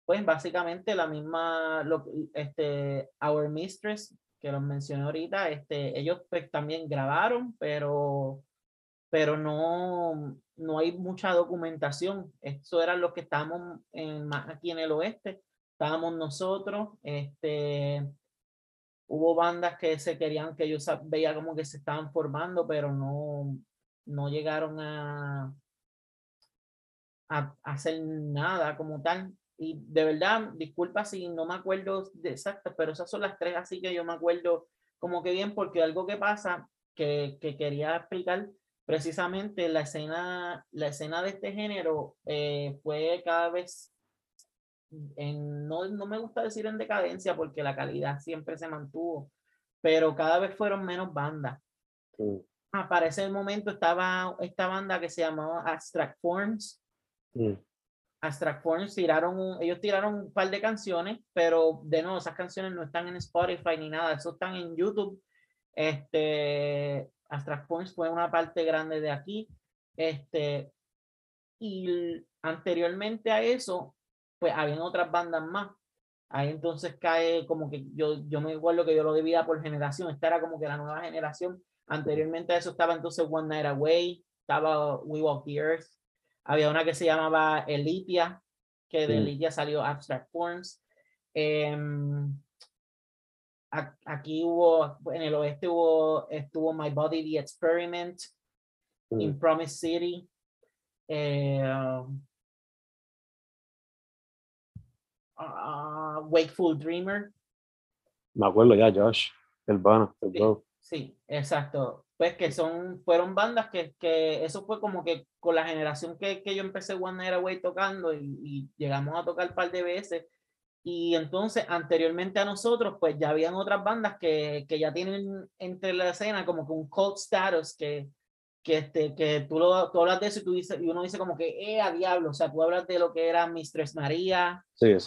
pues básicamente la misma, este, Our Mistress, que los mencioné ahorita, este, ellos pues también grabaron, pero, pero no, no hay mucha documentación. Eso eran los que estábamos en, aquí en el oeste. Estábamos nosotros, este, hubo bandas que se querían, que yo veía como que se estaban formando, pero no, no llegaron a, a hacer nada como tal. Y de verdad, disculpa si no me acuerdo de exactas, pero esas son las tres así que yo me acuerdo como que bien, porque algo que pasa que, que quería explicar precisamente la escena, la escena de este género eh, fue cada vez en, no, no me gusta decir en decadencia porque la calidad siempre se mantuvo, pero cada vez fueron menos bandas. mm, Ah, para ese momento estaba esta banda que se llamaba Abstract Forms. mm, Abstract Forms tiraron, un- ellos tiraron un par de canciones, pero de nuevo, esas canciones no están en Spotify ni nada, eso están en YouTube. Este, Abstract Forms fue una parte grande de aquí. Este, y anteriormente a eso, pues habían otras bandas más. Ahí entonces cae como que yo, yo me acuerdo que yo lo dividía por generación. Esta era como que la nueva generación. Anteriormente a eso estaba entonces One Night Away, estaba We Walk the Earth. Había una que se llamaba Elitia, que de. Elitia salió Abstract Forms. A- aquí hubo, en el oeste hubo, estuvo My Body the Experiment, mm. in Promise City. eh, ah, Wakeful Dreamer. Me acuerdo ya, Josh, el Bana, el Sí, sí, exacto. Pues que son, fueron bandas que, que eso fue como que con la generación que, que yo empecé One Night Away tocando y, y llegamos a tocar un par de veces. Y entonces, anteriormente a nosotros, pues ya habían otras bandas que, que ya tienen entre la escena como que un cult status que, que, este, que tú, lo, tú hablas de eso y, tú dices, y uno dice como que, eh, a diablo, o sea, tú hablas de lo que era Mistress María,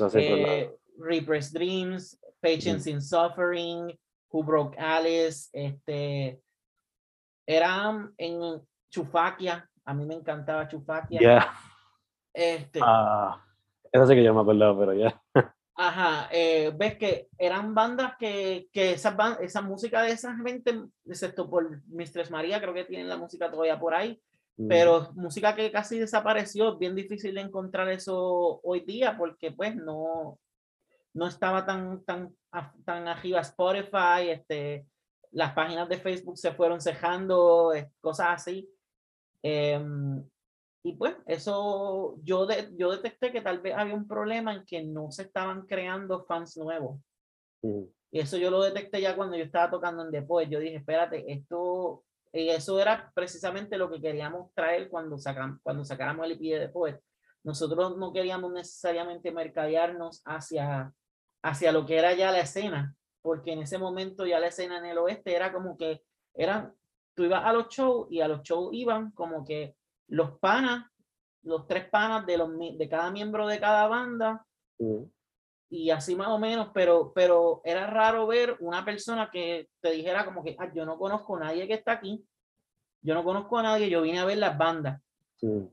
Sí, la- eh, Reaper's Dreams, Patience in Suffering, Who Broke Alice, este, eran en Chufakia, a mí me encantaba Chufakia, Ya. este, Ah, esa sí que yo me acordaba, pero ya. ajá, eh, ves que eran bandas que, que esas ban- esa música de esa gente, excepto por Mistress María, creo que tienen la música todavía por ahí, Mm, pero música que casi desapareció, es bien difícil de encontrar eso hoy día porque pues no, no estaba tan, tan, tan arriba Spotify, este, las páginas de Facebook se fueron cejando, eh, cosas así. Em, y pues eso yo, de- yo detecté que tal vez había un problema en que no se estaban creando fans nuevos. Y eso yo lo detecté ya cuando yo estaba tocando en Después. Yo dije, espérate, esto, y eso era precisamente lo que queríamos traer cuando, sacam- cuando sacáramos el EP de Después. Nosotros no queríamos necesariamente mercadearnos hacia, hacia lo que era ya la escena, porque en ese momento ya la escena en el oeste era como que eran, tú ibas a los shows y a los shows iban como que los panas, los tres panas de, los, de cada miembro de cada banda, mm, y así más o menos, pero, pero era raro ver una persona que te dijera como que "Ah, yo no conozco a nadie que está aquí, Yo no conozco a nadie, yo vine a ver las bandas. Mm.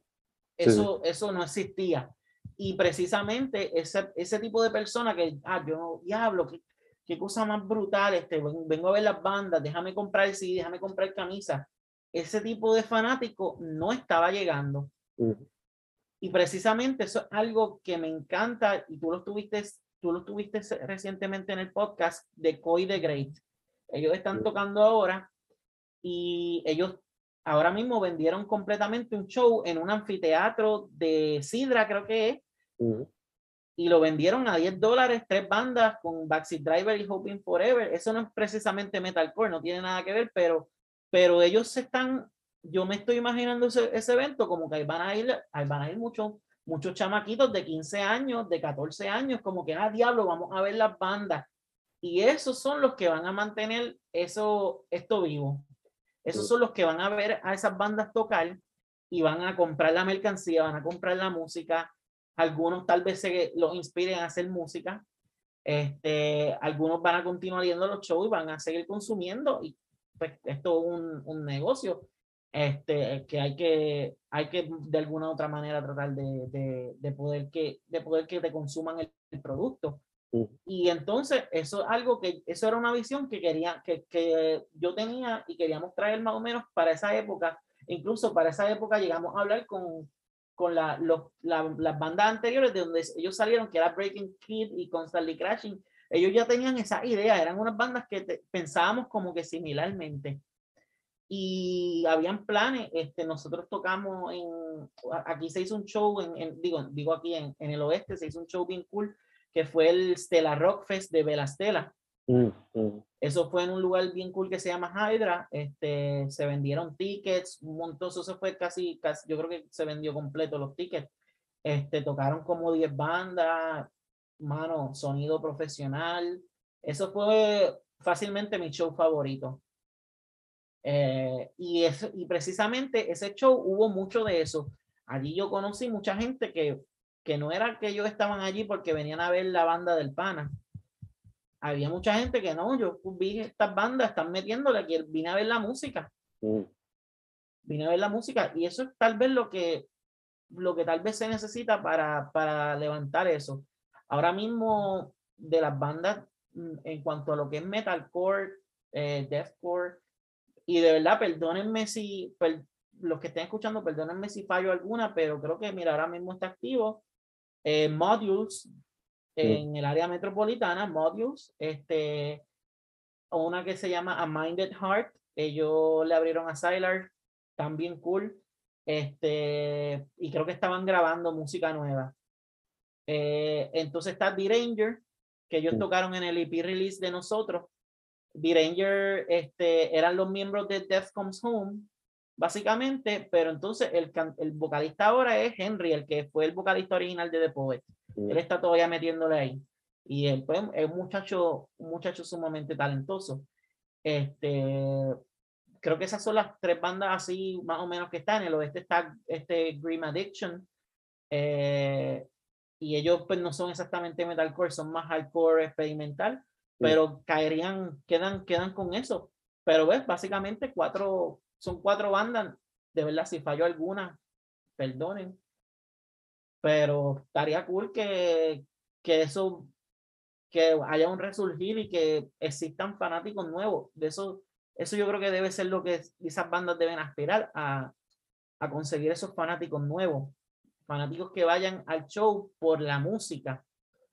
Eso, eso no existía. Y precisamente ese, ese tipo de persona que, ah, yo, diablo, qué, qué cosa más brutal, este, vengo a ver las bandas, déjame comprar sí, déjame comprar camisa. Ese tipo de fanático no estaba llegando. Mm. Y precisamente eso es algo que me encanta y tú lo tuviste, tú lo tuviste recientemente en el podcast de Coy the Great. Ellos están tocando ahora y ellos ahora mismo vendieron completamente un show en un anfiteatro de Sidra, creo que es, Mm. Y lo vendieron a 10 dólares, tres bandas con Backseat Driver y Hoping Forever. Eso no es precisamente metalcore, no tiene nada que ver, pero, pero ellos se están, yo me estoy imaginando ese, ese evento como que ahí van a ir, ahí van a ir muchos muchos chamaquitos de 15 años, de 14 años, como que, ah, diablo, vamos a ver las bandas. Y esos son los que van a mantener eso, esto vivo. Esos son los que van a ver a esas bandas tocar y van a comprar la mercancía, van a comprar la música. Algunos tal vez se los inspiren a hacer música. Este, algunos van a continuar yendo a los shows y van a seguir consumiendo. Y pues esto es un, un negocio este, que hay que, hay que de alguna u otra manera tratar de, de, de poder que, de poder que te consuman el, el producto. Mm. Y entonces eso es algo que, eso era una visión que quería, que, que yo tenía y queríamos traer más o menos para esa época. Incluso para esa época llegamos a hablar con, con la, los, la, las bandas anteriores de donde ellos salieron, que era Breaking Kid y Constantly Crashing. Ellos ya tenían esa idea, eran unas bandas que te- pensábamos como que similarmente. Y habían planes, este, nosotros tocamos en, aquí se hizo un show, en, en- digo, digo aquí en, en el oeste, se hizo un show bien cool, que fue el Stella Rock Fest de Velastela. Mm, mm. Eso fue en un lugar bien cool que se llama Hydra. Este, se vendieron tickets, un montón, eso fue casi, casi, yo creo que se vendió completo los tickets. Este, tocaron como 10 bandas, mano, sonido profesional. Eso fue fácilmente mi show favorito. Eh, y, eso, y precisamente ese show hubo mucho de eso. Allí yo conocí mucha gente que, que no era que ellos estaban allí porque venían a ver la banda del pana había mucha gente que no, yo vi estas bandas, están metiéndole aquí, vine a ver la música, Mm. vine a ver la música y eso es tal vez lo que, lo que tal vez se necesita para, para levantar eso. Ahora mismo de las bandas mm, en cuanto a lo que es metalcore, eh, deathcore, y de verdad, perdónenme si, per- los que estén escuchando, perdónenme si fallo alguna, pero creo que, mira, ahora mismo está activo. Eh, Modules, en el área metropolitana, Modules, este, una que se llama A Minded Heart, ellos le abrieron a Sylar, también cool, este, y creo que estaban grabando música nueva. Eh, entonces está The Ranger, que ellos Mm. tocaron en el EP release de nosotros. The Ranger este, eran los miembros de Death Comes Home, básicamente, pero entonces el, el vocalista ahora es Henry, el que fue el vocalista original de The Poet. Él está todavía metiéndole ahí. Y él pues, es un muchacho, un muchacho sumamente talentoso. Este, creo que esas son las tres bandas así más o menos que están. En el oeste está este Grim Addiction. eh, y ellos pues no son exactamente metalcore, son más hardcore experimental, pero caerían, quedan, quedan con eso. Pero ves, básicamente cuatro, son cuatro bandas. De verdad, si falló alguna, perdonen pero estaría cool que, que eso, que haya un resurgir y que existan fanáticos nuevos. De eso, eso yo creo que debe ser lo que esas bandas deben aspirar a, a conseguir esos fanáticos nuevos. Fanáticos que vayan al show por la música,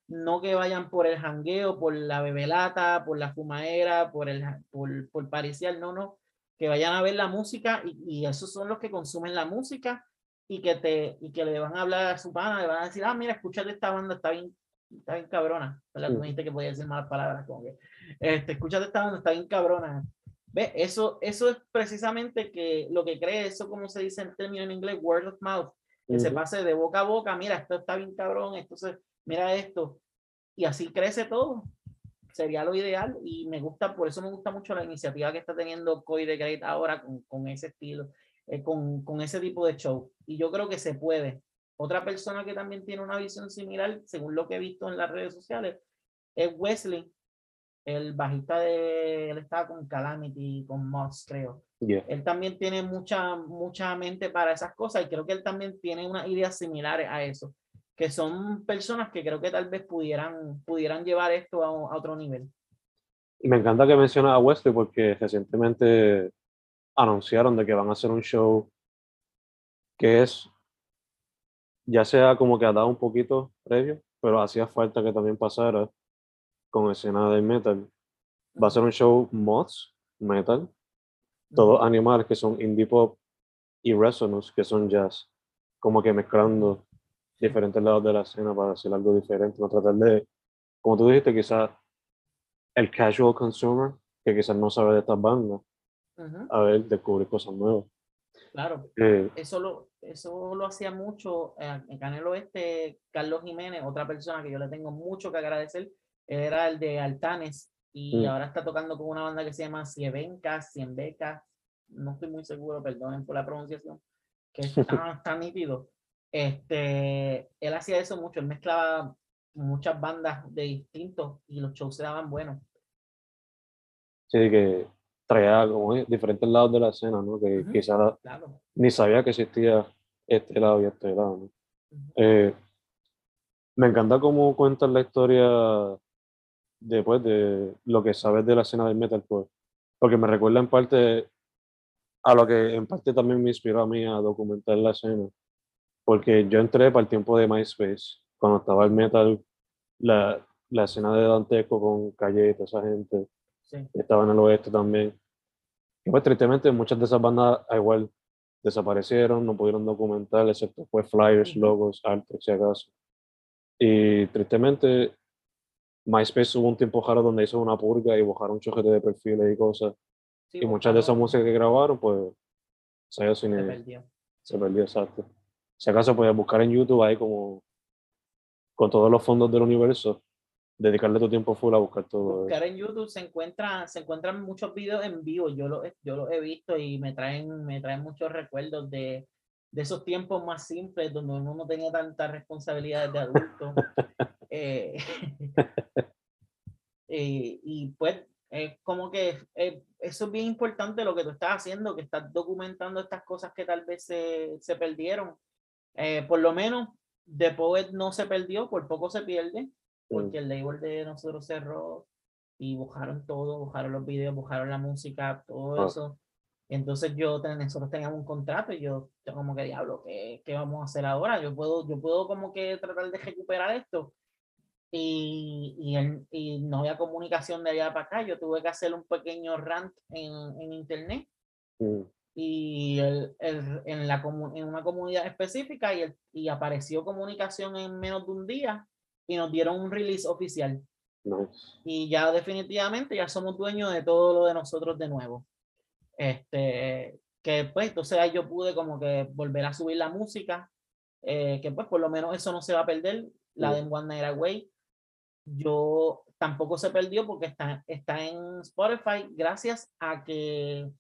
no que vayan por el jangueo, por la bebelata, por la fumadera, por el por, por pariciar, no, no, que vayan a ver la música y, y esos son los que consumen la música y que te y que le van a hablar a su pana, le van a decir, ah, mira, escúchate esta banda, está bien, está bien cabrona, ¿verdad? Tú me dijiste que podía decir malas palabras, como que, este, escúchate esta banda, está bien cabrona. ¿Ves? Eso, eso es precisamente que lo que cree, eso como se dice en términos en inglés, word of mouth, que se Ujú. pase de boca a boca, mira, esto está bien cabrón, entonces, mira esto, y así crece todo. Sería lo ideal y me gusta, por eso me gusta mucho la iniciativa que está teniendo Coy de Great ahora con, con ese estilo, eh, con, con ese tipo de show. Y yo creo que se puede. Otra persona que también tiene una visión similar, según lo que he visto en las redes sociales, es Wesley. el bajista de, él estaba con Calamity, con Moss, creo. Yeah. Él también tiene mucha, mucha mente para esas cosas y creo que él también tiene unas ideas similares a eso, que son personas que creo que tal vez pudieran, pudieran llevar esto a, a otro nivel. Y me encanta que mencionas a Wesley porque recientemente anunciaron de que van a hacer un show que es, ya sea como que ha dado un poquito previo, pero hacía falta que también pasara con escena de metal. Va a ser un show mods, metal, todos animales que son indie pop y resonance que son jazz, como que mezclando diferentes lados de la escena para hacer algo diferente, no tratar de, como tú dijiste, quizás el casual consumer, que quizás no sabe de estas bandas, A ver, descubrir cosas nuevas. Claro, Eh, eso lo, eso lo hacía mucho eh, acá en el oeste, Carlos Jiménez, otra persona que yo le tengo mucho que agradecer, era el de Altanes y Mm. ahora está tocando con una banda que se llama Cievenca, Cienbeca, no estoy muy seguro, perdonen por la pronunciación, que está, está nítido. Este, él hacía eso mucho, él mezclaba muchas bandas de distintos y los shows se daban buenos. sí, que traía como diferentes lados de la escena, ¿no? Que Ujú. quizás Claro. ni sabía que existía este lado y este lado, ¿no? Ujú. Eh, me encanta cómo cuentas la historia después de lo que sabes de la escena del metalcore, porque me recuerda en parte a lo que en parte también me inspiró a mí a documentar la escena, porque yo entré para el tiempo de MySpace, cuando estaba el metal, la, la escena de Danteco con Calle y toda esa gente, Sí. estaba en el oeste también. Y pues tristemente muchas de esas bandas ah, igual desaparecieron, no pudieron documentar, excepto fue flyers, logos, arte, si acaso. Y tristemente MySpace hubo un tiempo raro donde hizo una purga y bajaron chojete de perfiles y cosas. Sí, y muchas de esas músicas que grabaron, pues se sin se se perdió. perdió, exacto. Si acaso puedes buscar en YouTube ahí como con todos los fondos del universo, dedicarle tu tiempo full a buscar todo. eso. buscar en YouTube se encuentra, se encuentran muchos videos en vivo. Yo los yo los he visto y me traen, me traen muchos recuerdos de, de esos tiempos más simples donde uno no tenía tantas responsabilidades de adulto. Eh, eh, y pues es como que eh, eso es bien importante lo que tú estás haciendo, que estás documentando estas cosas que tal vez se, se perdieron. Eh, por lo menos The Poet no se perdió, por poco se pierde porque el label de nosotros cerró y buscaron todo, buscaron los videos, buscaron la música, todo Ah. eso. Entonces yo, nosotros teníamos un contrato y yo, yo como que diablo, ¿qué, ¿qué vamos a hacer ahora? Yo puedo, yo puedo como que tratar de recuperar esto. Y, y, el- y no había comunicación de allá para acá. Yo tuve que hacer un pequeño rant en, en internet Mm, y el, el- en, la, en una comunidad específica y, el- y apareció comunicación en menos de un día y nos dieron un release oficial nice. y ya definitivamente ya somos dueños de todo lo de nosotros de nuevo. Este, que pues entonces ahí yo pude como que volver a subir la música, eh, que pues por lo menos eso no se va a perder, la de. One Night Away. Yo tampoco se perdió porque está, está en Spotify gracias a que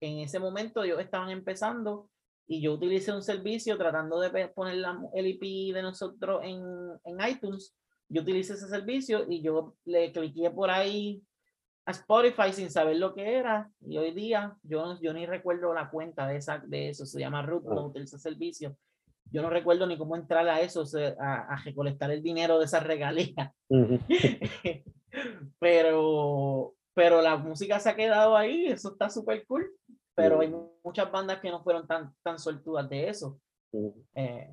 en ese momento ellos estaban empezando y yo utilicé un servicio tratando de poner la, el IP de nosotros en, en iTunes. Yo utilicé ese servicio y yo le cliqué por ahí a Spotify sin saber lo que era. Y hoy día yo, yo ni recuerdo la cuenta de, esa, de eso, se llama Root, no utiliza servicio. Yo no recuerdo ni cómo entrar a eso, a, a recolectar el dinero de esa regalía. Pero, pero la música se ha quedado ahí, eso está súper cool. Pero hay muchas bandas que no fueron tan, tan suertudas de eso. Eh,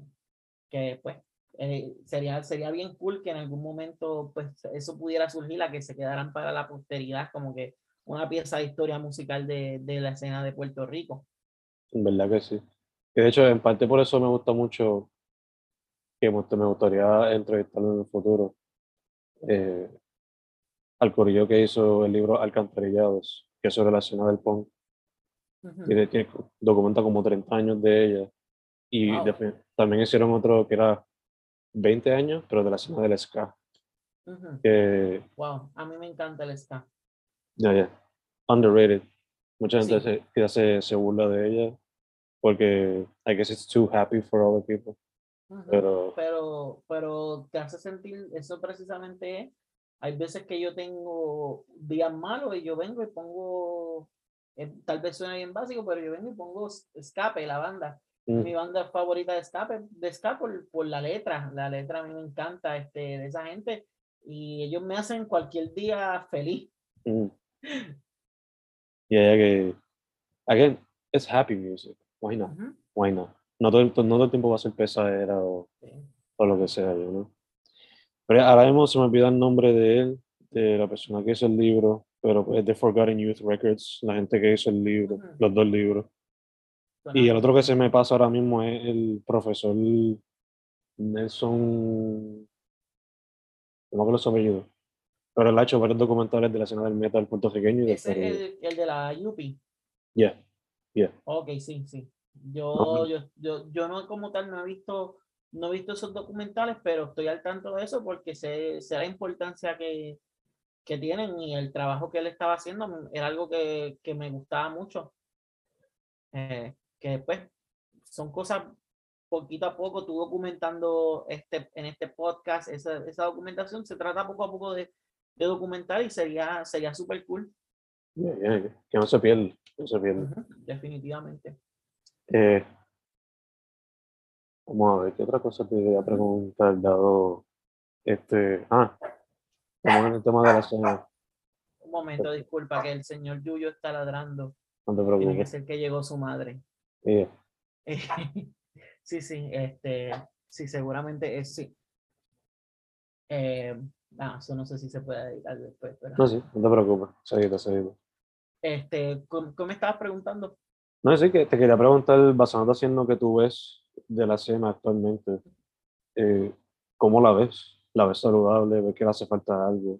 que pues eh, sería, sería bien cool que en algún momento pues eso pudiera surgir a que se quedaran para la posteridad como que una pieza de historia musical de, de la escena de Puerto Rico. En verdad que sí. Que de hecho, en parte por eso me gusta mucho que me me gustaría entrevistarlo en el futuro. eh, al corillo que hizo el libro Alcantarillados, que es sobre la escena del punk. Tiene, tiene- documenta como 30 años de ella. Y Wow. también hicieron otro que era 20 años, pero de la escena del ska. Ujú. Que, Wow, a mí me encanta el ska. ya, ya, underrated. Mucha gente Sí. se, quizás se, se burla de ella porque I guess it's too happy for other people. Ujú. Pero Pero, pero te hace sentir, eso precisamente Hay veces que yo tengo días malos y yo vengo y pongo, eh, tal vez suena bien básico, pero yo vengo y pongo Escape, la banda. Mm. Mi banda favorita de Escape, de Escape por, por la letra. La letra a mí me encanta este, de esa gente y ellos me hacen cualquier día feliz. Mm. Yeah, que again, it's happy music. Why not? Why not? No todo, el- no todo el tiempo va a ser pesadera o, Sí. o lo que sea, you know? Pero ahora mismo se me olvida el nombre de él, de la persona que hizo el libro, pero es de Forgotten Youth Records, la gente que hizo el libro, Ujú. los dos libros. Y el otro que se me pasa ahora mismo es el profesor Nelson, no me acuerdo su apellido, pero él ha hecho varios documentales de la escena del metal puertorriqueño y del Ese es el, el de la Yupi. Yeah, yeah. Ok, sí, sí. Yo, No, yo, yo, yo no como tal no he visto, no he visto esos documentales, pero estoy al tanto de eso porque sé, sé la importancia que, que tienen y el trabajo que él estaba haciendo era algo que, que me gustaba mucho. Eh, que pues son cosas poquito a poco, tú documentando este, en este podcast, esa, esa documentación se trata poco a poco de, de documentar y sería, sería súper cool, Yeah, yeah, yeah. Que no se pierda, no se pierda. Ujú, definitivamente. Eh, vamos a ver, ¿qué otra cosa te quería preguntar, dado este, ah, estamos en el tema de la cena, Un momento, disculpa, que el señor Yuyo está ladrando. no te Tiene que preocupes. ser que llegó su madre. Yeah. Sí, sí, este, sí, seguramente es sí. Eh, ah, eso no sé si se puede editar después, pero No, sí, no te preocupes, seguida, seguida. este, ¿cómo, me estabas preguntando? No, sí, que te quería preguntar, basándote en lo que tú ves de la cena actualmente, eh, ¿cómo la ves? ¿La ves saludable? ¿Ves que le hace falta algo?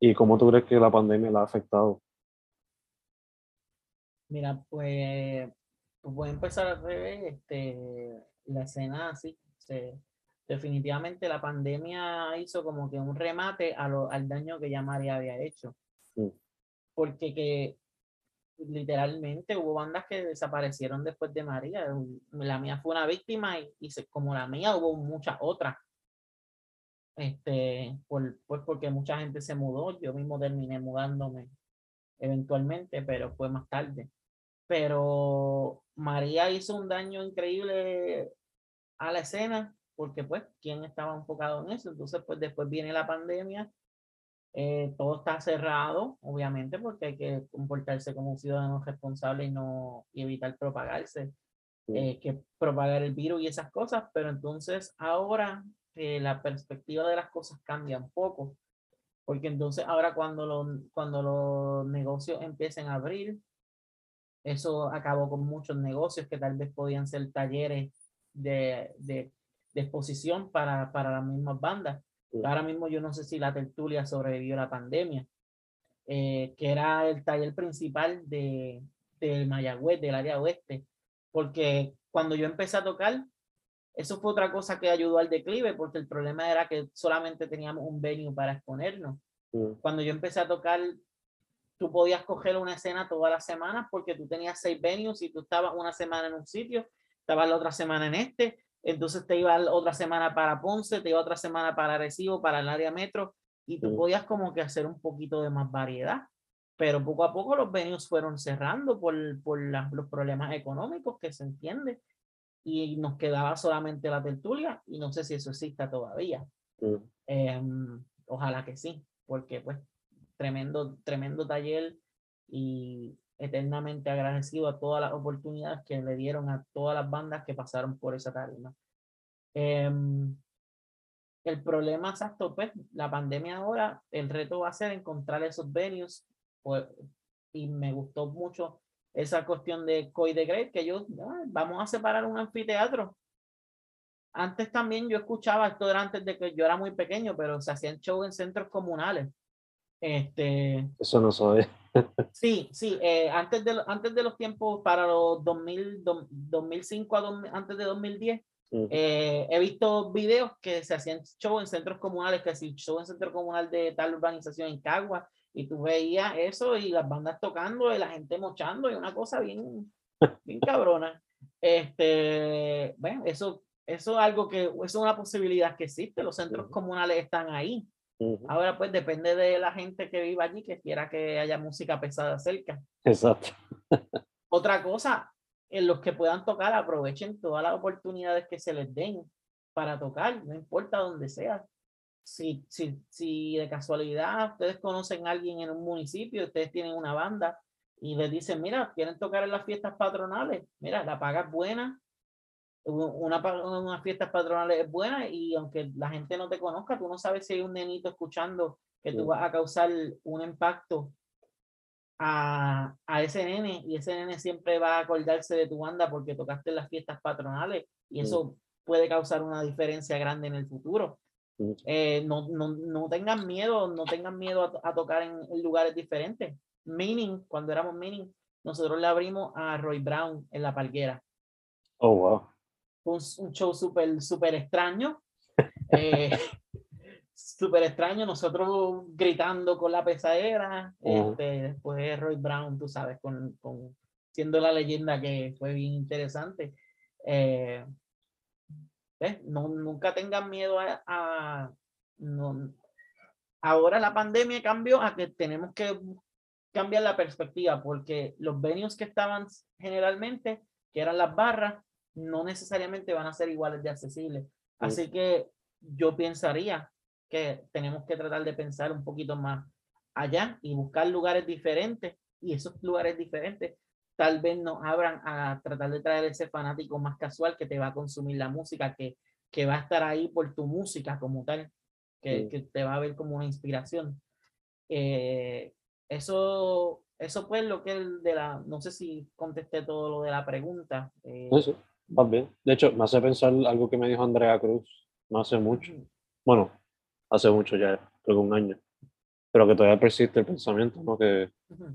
¿Y cómo tú crees que la pandemia la ha afectado? Mira, pues, pues voy a empezar al revés, este, la escena así, se, definitivamente la pandemia hizo como que un remate a lo, al daño que ya María había hecho. Mm. Porque que literalmente hubo bandas que desaparecieron después de María. La mía fue una víctima y, y se- como la mía hubo muchas otras. Este, por, pues porque mucha gente se mudó, yo mismo terminé mudándome eventualmente, pero fue más tarde. Pero María hizo un daño increíble a la escena, porque pues, ¿quién estaba enfocado en eso? Entonces, pues después viene la pandemia, eh, todo está cerrado, obviamente, porque hay que comportarse como un ciudadano responsable y no y evitar propagarse, eh, que propagar el virus y esas cosas, pero entonces ahora eh, la perspectiva de las cosas cambia un poco, porque entonces ahora cuando, los cuando los negocios empiecen a abrir, eso acabó con muchos negocios que tal vez podían ser talleres de, de, de exposición para, para las mismas bandas. Sí. Ahora mismo yo no sé si la tertulia sobrevivió a la pandemia, eh, que era el taller principal de, del Mayagüez, del área oeste, porque cuando yo empecé a tocar, eso fue otra cosa que ayudó al declive, porque el problema era que solamente teníamos un venue para exponernos Mm, cuando yo empecé a tocar, tú podías coger una escena todas las semanas porque tú tenías seis venues y tú estabas una semana en un sitio, estabas la otra semana en este, entonces te iba otra semana para Ponce, te iba otra semana para Recibo, para el área metro, y tú Sí. podías como que hacer un poquito de más variedad. Pero poco a poco los venues fueron cerrando por, por la- los problemas económicos que se entiende y nos quedaba solamente la tertulia y no sé si eso exista todavía. mm, Em, ojalá que sí, porque pues tremendo, tremendo taller y eternamente agradecido a todas las oportunidades que le dieron a todas las bandas que pasaron por esa tarima. Em, el problema exacto, pues, la pandemia ahora, el reto va a ser encontrar esos venues, pues, y me gustó mucho esa cuestión de Coy de que yo, "Ah, vamos a separar un anfiteatro. Antes también yo escuchaba, esto era antes de que yo era muy pequeño, pero se hacían shows en centros comunales. Este, Eso no soy. Sí, sí, eh, antes, de, antes de los tiempos para los 2000, dom- 2005 a 2000 antes de 2010, Mm, eh, he visto videos que se hacían show en centros comunales, que si show en centro comunal de tal urbanización en Cagua, y tú veías eso y las bandas tocando y la gente mochando y una cosa bien, bien cabrona. Este, bueno, eso, eso es algo que, eso es una posibilidad que existe, los centros Ujú. comunales están ahí. Ujú, Ahora pues depende de la gente que viva allí que quiera que haya música pesada cerca. Exacto. Otra cosa, en los que puedan tocar, aprovechen todas las oportunidades que se les den para tocar, no importa dónde sea. Si, si, si de casualidad ustedes conocen a alguien en un municipio, ustedes tienen una banda y les dicen, mira, quieren tocar en las fiestas patronales, mira, la paga es buena, una, unas fiestas patronales es buena y aunque la gente no te conozca, tú no sabes si hay un nenito escuchando que tú Sí. vas a causar un impacto a, a ese nene y ese nene siempre va a acordarse de tu banda porque tocaste en las fiestas patronales y Sí. eso puede causar una diferencia grande en el futuro. Eh, no, no, no tengan miedo, no tengan miedo a, to- a tocar en, lugares diferentes. Meaning, cuando éramos Meaning, nosotros le abrimos a Roy Brown en la parguera. Oh, wow. Un, un show súper, súper extraño. eh, súper extraño, nosotros gritando con la pesadera. Ujú. este, después Roy Brown, tú sabes, con, con- siendo la leyenda que fue bien interesante. Eh, ¿ves? No, nunca tengan miedo a, a- no- ahora la pandemia cambió a que tenemos que cambiar la perspectiva porque los venues que estaban generalmente, que eran las barras, no necesariamente van a ser iguales de accesibles. Así que yo pensaría que tenemos que tratar de pensar un poquito más allá y buscar lugares diferentes y esos lugares diferentes tal vez nos abran a tratar de traer ese fanático más casual que te va a consumir la música, que, que va a estar ahí por tu música como tal, que, Sí. que te va a ver como una inspiración. Eh, eso, eso pues lo que el de la, no sé si contesté todo lo de la pregunta. eh, sí, vas bien. De hecho, me hace pensar algo que me dijo Andrea Cruz no hace mucho. Bueno, hace mucho ya, creo que un año. Pero que todavía persiste el pensamiento, ¿no? Que ujú,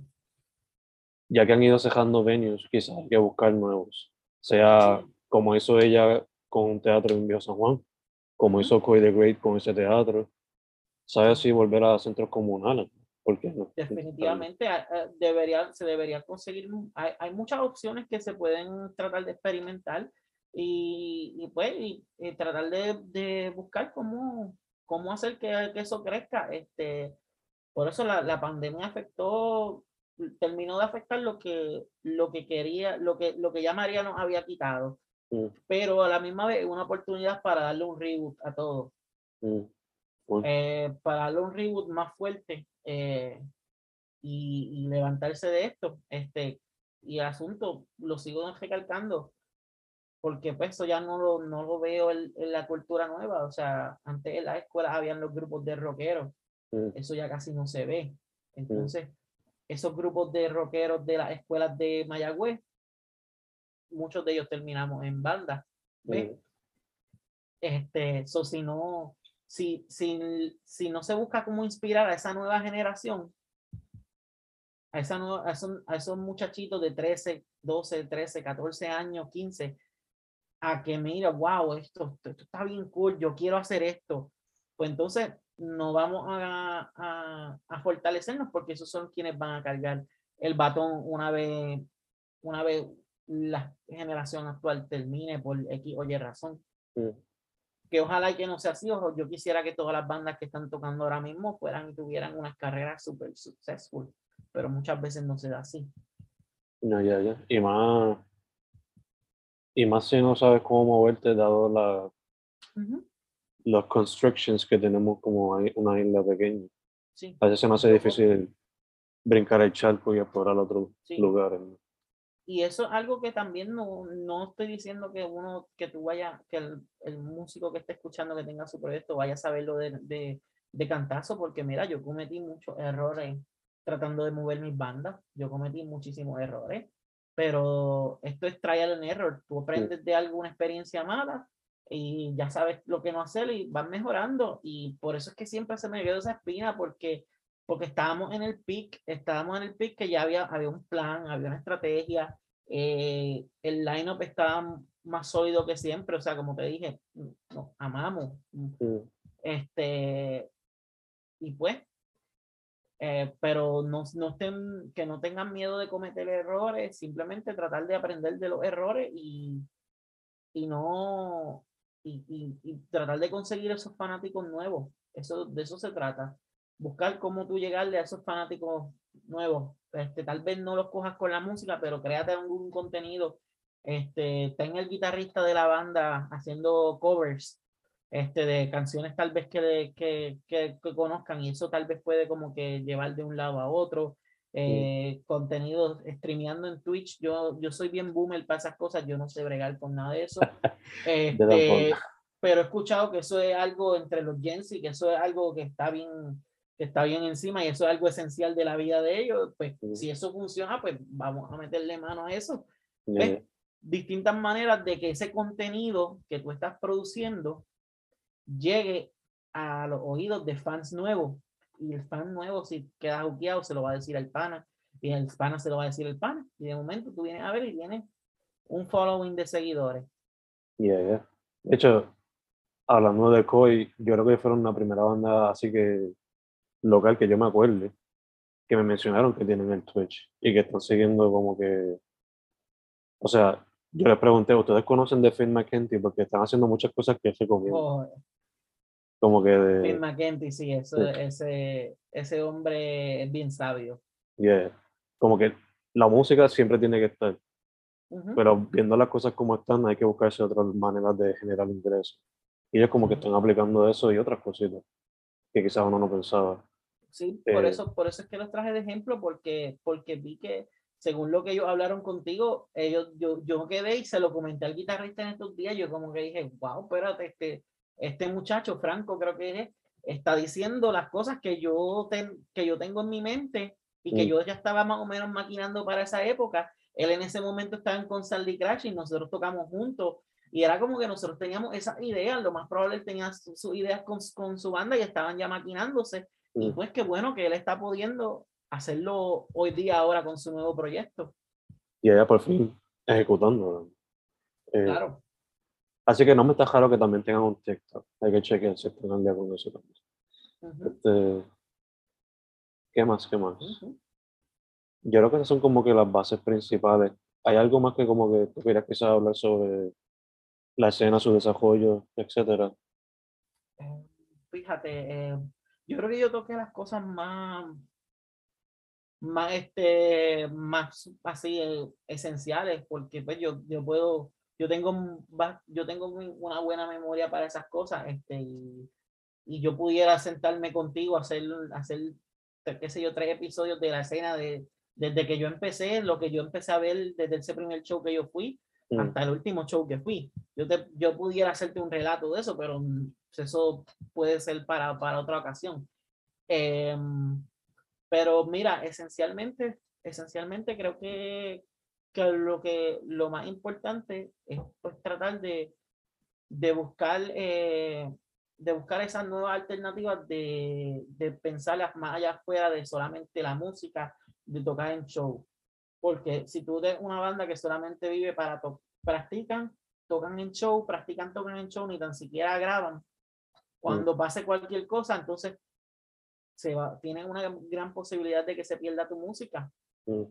ya que han ido cejando venues, quizás hay que buscar nuevos. Sea Sí. como hizo ella con un teatro en Viejo San Juan, como hizo Coy the Great con ese teatro. ¿Sabes? Así volver a centros comunales. ¿Por qué no? Definitivamente a- a- debería, se debería conseguir, hay, hay muchas opciones que se pueden tratar de experimentar y, y pues y, y tratar de, de buscar cómo, cómo hacer que, que eso crezca. Este, por eso la, la pandemia afectó, terminó de afectar lo que, lo que quería, lo que, lo que ya María nos había quitado, Mm, pero a la misma vez una oportunidad para darle un reboot a todo. mm, bueno, eh, para darle un reboot más fuerte eh, y, y levantarse de esto. Este, y el asunto lo sigo recalcando porque pues eso ya no lo, no lo veo en, en la cultura nueva. O sea, antes en las escuelas habían los grupos de rockeros, mm, eso ya casi no se ve. Entonces, esos grupos de rockeros de las escuelas de Mayagüez, muchos de ellos terminamos en bandas. ¿ves? mm, este, so, si no, si, si, si no se busca cómo inspirar a esa nueva generación, a, esa nueva- a, esos, a esos muchachitos de 13, 12, 13, 14 años, 15, a que mira, wow, esto, esto, esto está bien cool, yo quiero hacer esto, pues entonces no vamos a, a, a fortalecernos porque esos son quienes van a cargar el batón una vez, una vez la generación actual termine por X o Y razón mm. que ojalá y que no sea así, ojo, yo quisiera que todas las bandas que están tocando ahora mismo fueran y tuvieran unas carreras súper successful, pero muchas veces no se da así. No, ya, ya. Y más, y más si no sabes cómo moverte, dado la, los constrictions que tenemos como una isla pequeña. Sí, A veces se me hace difícil brincar el charco y explorar otros Sí. lugares. ¿no? y eso es algo que también no, no estoy diciendo que uno, que tú vayas, que el, el músico que esté escuchando que tenga su proyecto vaya a saberlo de, de, de cantazo, porque mira, yo cometí muchos errores tratando de mover mis bandas, yo cometí muchísimos errores, pero esto es trial and error, tú aprendes de alguna experiencia mala y ya sabes lo que no hacer y vas mejorando y por eso es que siempre se me quedó esa espina porque porque estábamos en el pic, estábamos en el pic que ya había, había un plan, había una estrategia, eh, el lineup estaba más sólido que siempre, o sea, como te dije, nos amamos, Mm, este, y pues, eh, pero no, no que no tengan miedo de cometer errores, simplemente tratar de aprender de los errores y, y no, y, y- tratar de conseguir esos fanáticos nuevos, Eso, de eso se trata. Buscar cómo tú llegarle a esos fanáticos nuevos. Este, tal vez no los cojas con la música, pero créate algún contenido. Este, ten el guitarrista de la banda haciendo covers este, de canciones tal vez que, que, que, que, conozcan y eso tal vez puede como que llevar de un lado a otro. Eh, contenido streameando en Twitch. Yo, yo soy bien boomer para esas cosas, yo no sé bregar con nada de eso. Este, pero he escuchado que eso es algo entre los Gens y que eso es algo que está bien que está bien encima y eso es algo esencial de la vida de ellos, pues si eso funciona, pues vamos a meterle mano a eso. Distintas maneras de que ese contenido que tú estás produciendo llegue a los oídos de fans nuevos. Y el fan nuevo, si queda juqueado, se lo va a decir al pana. Y el pana se lo va a decir al pana. Y de momento tú vienes a ver y tienes un following de seguidores. De hecho, hablando de Koi, yo creo que fueron la primera banda así que local que yo me acuerde que me mencionaron que tienen el Twitch y que están siguiendo como que. O sea, yo les pregunté, ¿ustedes conocen de Phil McKenty? Porque están haciendo muchas cosas que se comiendo. Oh, como que de... McKenty, sí, eso, Ese, ese hombre es bien sabio. Yeah. Como que la música siempre tiene que estar. Pero viendo las cosas como están, hay que buscarse otras maneras de generar ingresos. Y ellos como que están aplicando eso y otras cositas que quizás uno no pensaba. Sí, por, eh, eso, por eso es que los traje de ejemplo, porque, porque vi que según lo que ellos hablaron contigo, ellos, yo, yo quedé y se lo comenté al guitarrista en estos días, yo como que dije, wow, espérate, este, este muchacho, Franco creo que es, está diciendo las cosas que yo, que yo tengo en mi mente y que yo ya estaba más o menos maquinando para esa época. Él en ese momento estaba en Saldi Crash y nosotros tocamos juntos y era como que nosotros teníamos esas ideas, lo más probable él tenía sus ideas con, con, su banda y estaban ya maquinándose. Y pues qué bueno que él está pudiendo hacerlo hoy día ahora con su nuevo proyecto. Y ella por fin ejecutando. Eh, claro. Así que no me está raro que también tengan un TikTok. Hay que chequear si están al día con eso también. este, ¿Qué más? ¿Qué más? Yo creo que esas son como que las bases principales. ¿Hay algo más que como que tú quieras quizás hablar sobre la escena, su desarrollo, etcétera? Eh, fíjate, eh, yo creo que yo toqué las cosas más más, este, más así eh, esenciales, porque pues yo, yo puedo, yo tengo, yo tengo una buena memoria para esas cosas, este, y, y yo pudiera sentarme contigo, hacer, hacer, qué sé yo, tres episodios de la escena de, desde que yo empecé, lo que yo empecé a ver desde ese primer show que yo fui, mm. hasta el último show que fui. Yo, te, yo pudiera hacerte un relato de eso, pero eso puede ser para, para otra ocasión. Eh, pero mira, esencialmente, esencialmente creo que, que lo que lo más importante es pues, tratar de, de buscar eh, de buscar esas nuevas alternativas de, de pensarlas más allá afuera de solamente la música, de tocar en show. Porque si tú eres una banda que solamente vive para to practican, tocan en show, practican, tocan en show, ni tan siquiera graban. Cuando pase cualquier cosa, entonces se va, tiene una gran posibilidad de que se pierda tu música. Mm.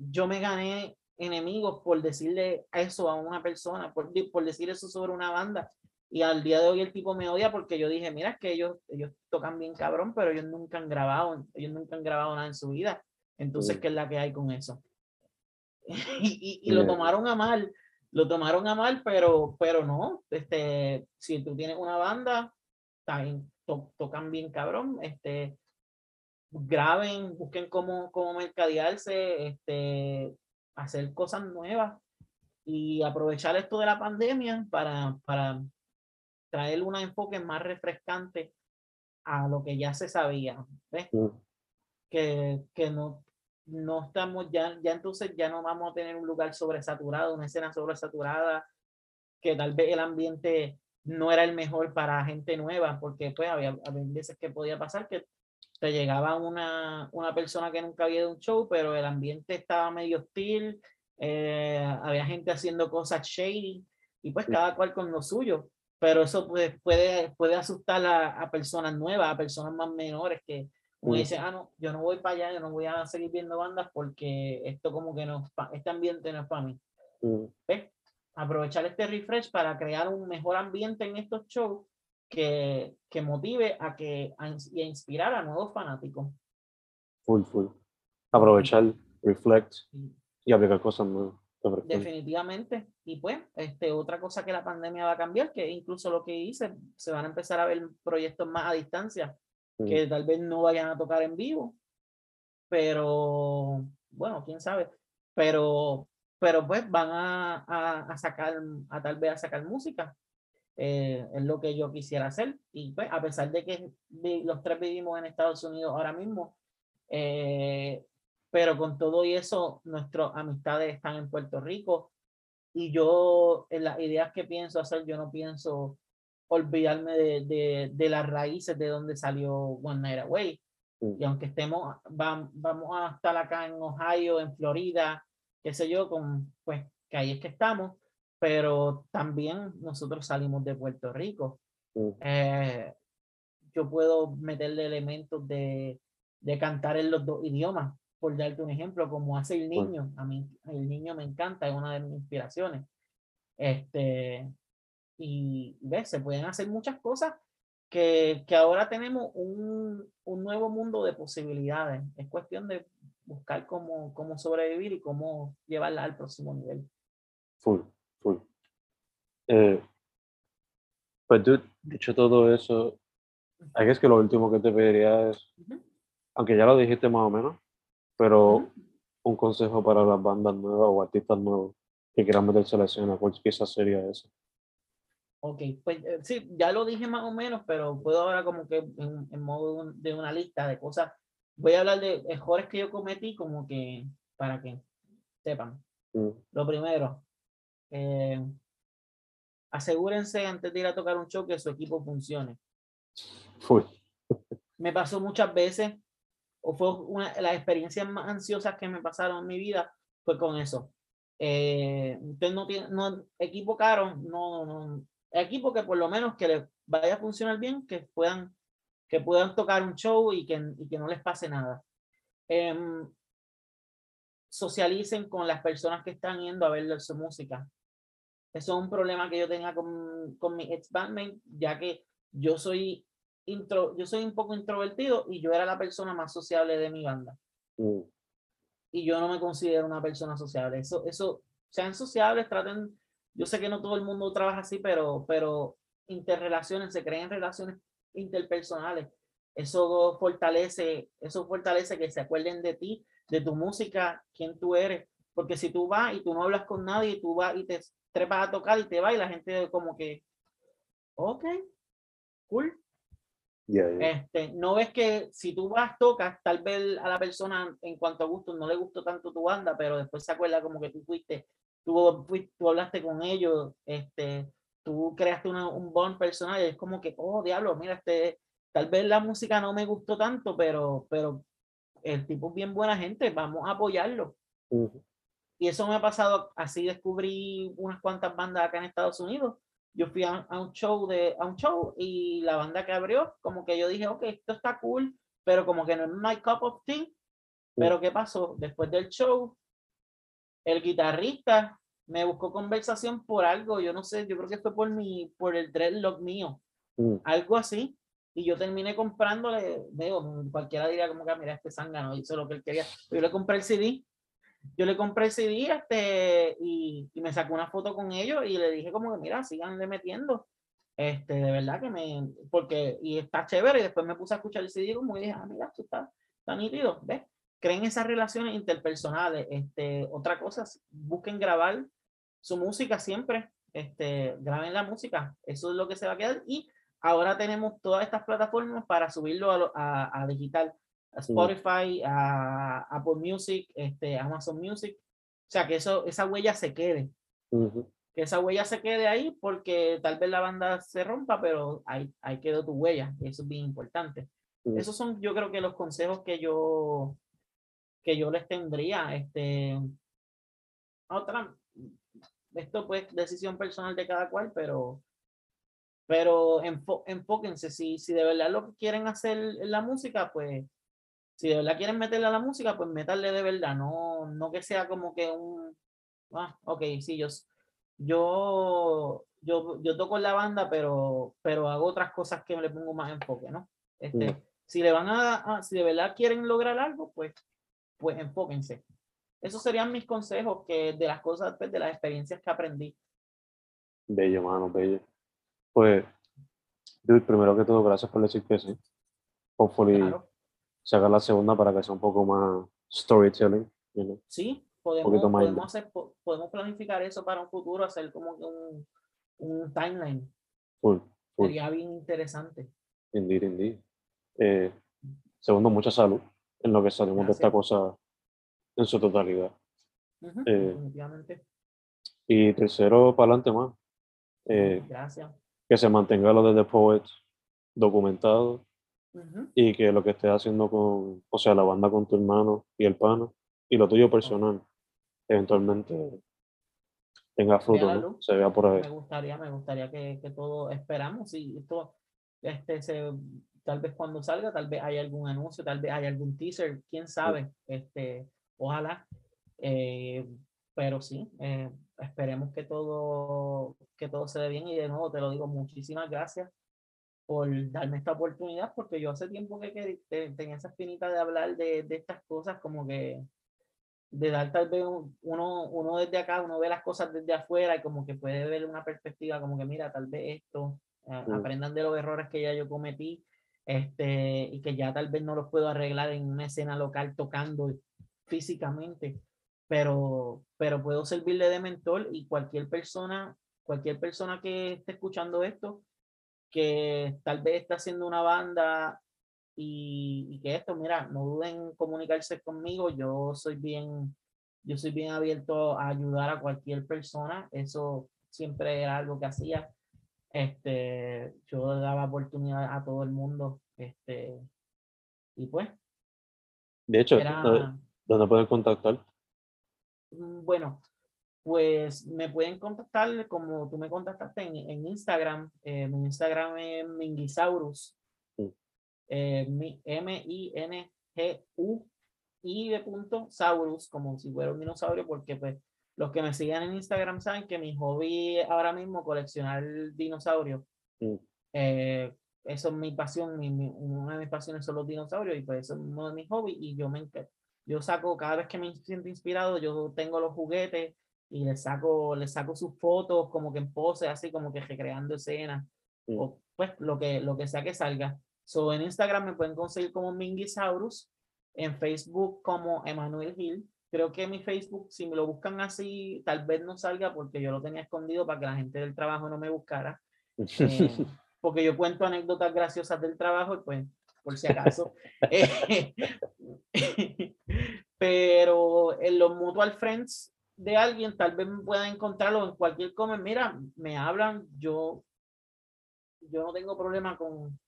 Yo me gané enemigos por decirle eso a una persona, por, por decir eso sobre una banda. Y al día de hoy el tipo me odia porque yo dije, mira, es que ellos, ellos tocan bien cabrón, pero ellos nunca han grabado, ellos nunca han grabado nada en su vida. Entonces, mm. ¿qué es la que hay con eso? y, y, lo tomaron a mal, lo tomaron a mal, pero, pero no, este, si tú tienes una banda, bien, tocan bien cabrón, este, graben, busquen cómo, cómo mercadearse, este, hacer cosas nuevas y aprovechar esto de la pandemia para, para traer un enfoque más refrescante a lo que ya se sabía. Mm. Que, que no, no estamos ya, ya entonces ya no vamos a tener un lugar sobresaturado, una escena sobresaturada, que tal vez el ambiente no era el mejor para gente nueva, porque pues había, veces que podía pasar que te llegaba una, una persona que nunca había ido a un show, pero el ambiente estaba medio hostil, eh, había gente haciendo cosas shady, y pues cada cual con lo suyo, pero eso pues, puede, puede asustar a, a personas nuevas, a personas más menores que uno dice, ah, no, yo no voy para allá, yo no voy a seguir viendo bandas porque esto como que no, este ambiente no es para mí aprovechar este refresh para crear un mejor ambiente en estos shows que, que motive a que a, y a inspirar a nuevos fanáticos. Full, full. Aprovechar, reflect y aplicar cosas nuevas. Definitivamente. Y pues, este, otra cosa que la pandemia va a cambiar, que incluso lo que hice, se van a empezar a ver proyectos más a distancia, que tal vez no vayan a tocar en vivo, pero bueno, quién sabe. Pero, pero pues van a, a, sacar, a tal vez a sacar música. Eh, es lo que yo quisiera hacer. Y pues, a pesar de que los tres vivimos en Estados Unidos ahora mismo, eh, pero con todo y eso, nuestras amistades están en Puerto Rico y yo en las ideas que pienso hacer, yo no pienso olvidarme de, de, de las raíces de donde salió One Night Away. Y aunque estemos, vamos, vamos a estar acá en Ohio, en Florida, qué sé yo, con, pues que ahí es que estamos, pero también nosotros salimos de Puerto Rico. Mm. Eh, yo puedo meterle elementos de, de cantar en los dos idiomas por darte un ejemplo, como hace el niño. A mí el niño me encanta, es una de mis inspiraciones. Este, y ves, se pueden hacer muchas cosas que, que ahora tenemos un, un, nuevo mundo de posibilidades. Es cuestión de buscar cómo, cómo sobrevivir y cómo llevarla al próximo nivel. Full. Eh, pues tú, dicho todo eso, hay que es que lo último que te pediría es, aunque ya lo dijiste más o menos, pero un consejo para las bandas nuevas o artistas nuevos que quieran meterse a la escena, ¿cuál quizás sería eso? Ok, pues eh, sí, ya lo dije más o menos, pero puedo ahora como que en, modo de una lista de cosas. Voy a hablar de errores que yo cometí como que para que sepan. Mm. Lo primero, eh, asegúrense antes de ir a tocar un show que su equipo funcione. Fui. Me pasó muchas veces o fue una de las experiencias más ansiosas que me pasaron en mi vida, fue con eso. Eh, usted no tiene, no, equipo caro, no, no, equipo que por lo menos que les vaya a funcionar bien, que puedan, que puedan tocar un show y que, y que no les pase nada. Em, socialicen con las personas que están yendo a ver su música. Eso es un problema que yo tenga con, con mi ex bandmate, ya que yo soy intro, yo soy un poco introvertido y yo era la persona más sociable de mi banda. Mm. Y yo no me considero una persona sociable. Eso, eso, sean sociables, traten, yo sé que no todo el mundo trabaja así, pero, pero interrelaciones, se creen relaciones interpersonales. Eso fortalece, eso fortalece que se acuerden de ti, de tu música, quién tú eres. Porque si tú vas y tú no hablas con nadie, y tú vas y te trepas a tocar y te vas y la gente como que, ok, cool, este, no ves que si tú vas, tocas, tal vez a la persona en cuanto a gusto no le gustó tanto tu banda, pero después se acuerda como que tú fuiste, tú, tú hablaste con ellos, este, tú creaste un bond personal y es como que, oh, diablo, mira, este, tal vez la música no me gustó tanto, pero, pero el tipo es bien buena gente, vamos a apoyarlo. Y eso me ha pasado, así descubrí unas cuantas bandas acá en Estados Unidos. Yo fui a, un show de a un show y la banda que abrió como que yo dije ok esto está cool pero como que no es my cup of tea. Pero qué pasó después del show el guitarrista me buscó conversación por algo yo no sé yo creo que fue por mi por el dreadlock mío mm. algo así. Y yo terminé comprándole veo cualquiera diría como que ah, mira este zángano hizo lo que él quería yo le compré el CD yo le compré ese día este, y, me sacó una foto con ellos y le dije como que, mira, siganle metiendo. Este, de verdad que me, porque, y está chévere, y después me puse a escuchar el CD como y dije, ah, mira, esto está, está nítido, ¿ves? Creen esas relaciones interpersonales. Este, otra cosa, busquen grabar su música siempre, este, graben la música, eso es lo que se va a quedar. Y ahora tenemos todas estas plataformas para subirlo a, a, digital Spotify, a Apple Music, este, Amazon Music. O sea, que eso, esa huella se quede. Que esa huella se quede ahí porque tal vez la banda se rompa, pero ahí, ahí quedó tu huella. eso es bien importante. Esos son, yo creo que los consejos que yo, que yo les tendría. Este, otra, esto pues decisión personal de cada cual, pero pero enfóquense, si, si de verdad lo que quieren hacer en la música, pues si de verdad quieren meterle a la música, pues meterle de verdad, no, no que sea como que un, ah, ok, sí, yo, yo, yo, yo toco en la banda, pero, pero hago otras cosas que le pongo más enfoque, ¿no? Este. Si le van a, a- si de verdad quieren lograr algo, pues, pues enfóquense. Esos serían mis consejos que de las cosas, pues, de las experiencias que aprendí. Bello, mano, bello. Pues, dude, primero que todo, gracias por decir que sí. Hopefully, Claro. Se haga la segunda para que sea un poco más storytelling. you know. Sí, podemos, podemos, hacer, po- podemos planificar eso para un futuro, hacer como un, un timeline. Sería bien interesante. Indeed, indeed. Eh, segundo, mucha salud en lo que salimos de esta cosa en su totalidad. Eh, definitivamente. Y tercero, para adelante más. Eh, Gracias. que se mantenga lo de The Poet documentado Ujú, y que lo que estés haciendo con, o sea, la banda con tu hermano y el pana y lo tuyo personal, eventualmente tenga fruto, ¿no? Se vea por ahí. Me gustaría, me gustaría que, que todo esperamos y esto, este, se, tal vez cuando salga, tal vez haya algún anuncio, tal vez haya algún teaser, quién sabe, este, ojalá. Eh, pero sí, eh, esperemos que todo, que todo se dé bien y de nuevo te lo digo, muchísimas gracias por darme esta oportunidad porque yo hace tiempo que, que te- tenía esa espinita de hablar de, de estas cosas como que de dar tal vez un- uno, uno desde acá, uno ve las cosas desde afuera y como que puede ver una perspectiva como que mira, tal vez esto, eh, Mm. aprendan de los errores que ya yo cometí este, y que ya tal vez no los puedo arreglar en una escena local tocando físicamente, pero, pero puedo servirle de mentor y cualquier persona, cualquier persona que esté escuchando esto, que tal vez está haciendo una banda y, y que esto, mira, no duden en comunicarse conmigo, yo soy bien, yo soy bien abierto a ayudar a cualquier persona, eso siempre era algo que hacía, este, yo daba oportunidad a todo el mundo, este, y pues, De hecho, era, ¿dónde, pueden contactar? Mm, Bueno, pues me pueden contactar como tú me contactaste en, en Instagram. eh, mi Instagram es Mingisaurus. Eh, mi- M-I-N-G-U-I de punto Saurus, como si fuera un dinosaurio, porque pues los que me siguen en Instagram saben que mi hobby es ahora mismo coleccionar dinosaurios. Mm. Eh, eso es mi pasión, mi- mi- una de mis pasiones son los dinosaurios y pues eso es uno de mis hobbies y yo me yo saco cada vez que me siento inspirado, yo tengo los juguetes y les saco, les saco sus fotos como que en pose, así como que recreando escenas Mm. o pues lo que, lo que sea que salga. So, en Instagram me pueden conseguir como Mingisaurus, en Facebook como Emanuel Gil. Creo que mi Facebook, si me lo buscan así, tal vez no salga porque yo lo tenía escondido para que la gente del trabajo no me buscara. Eh, porque yo cuento anécdotas graciosas del trabajo y pues, por si acaso. Eh, pero en los mutual friends de alguien, tal vez me puedan encontrarlo en cualquier comment. Mira, me hablan, yo, yo no tengo problema con,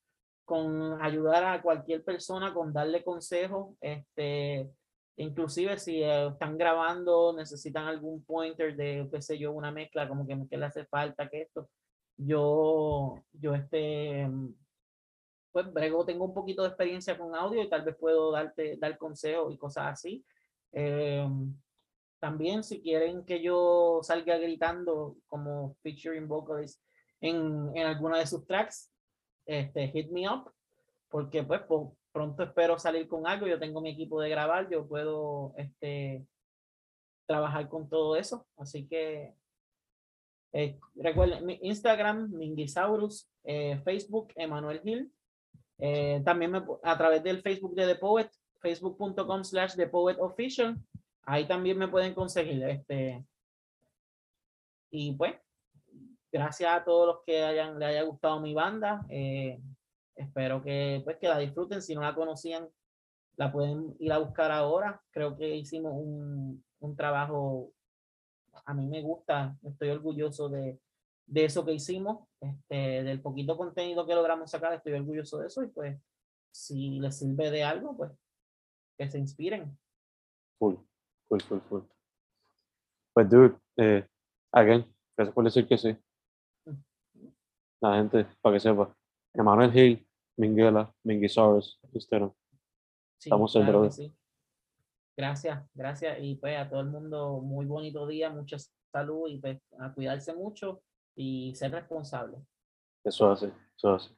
con ayudar a cualquier persona, con darle consejos. Este, inclusive si eh, están grabando, necesitan algún pointer de, qué sé yo, una mezcla, como que, que le hace falta, que esto yo, yo este, pues brego, tengo un poquito de experiencia con audio y tal vez puedo darte, dar consejos y cosas así. Eh, también si quieren que yo salga gritando como featuring vocalist en, en alguna de sus tracks, este, hit me up, porque pues po- pronto espero salir con algo, yo tengo mi equipo de grabar, yo puedo este, trabajar con todo eso, así que eh, recuerden, mi Instagram, Mingisaurus, eh, Facebook, Emanuel Gil. Eh, también me a través del Facebook de The Poet, facebook.com slash The Poet Official. Ahí también me pueden conseguir. Este, y pues, gracias a todos los que hayan, haya gustado mi banda. eh, espero que, pues, que la disfruten. Si no la conocían, la pueden ir a buscar ahora. Creo que hicimos un, un trabajo a mí me gusta, estoy orgulloso de, de eso que hicimos, este, del poquito contenido que logramos sacar, estoy orgulloso de eso y pues si les sirve de algo, pues que se inspiren. Full, full, full. Pues, dude, eh, again, gracias por decir que sí. La gente, para que sepa. Emanuel Hill, Minguela, Mingisaurus, Instagram. Sí, Estamos en claro que brother. sí. Gracias, gracias y pues a todo el mundo muy bonito día, mucha salud y pues a cuidarse mucho y ser responsable. Eso hace, eso hace.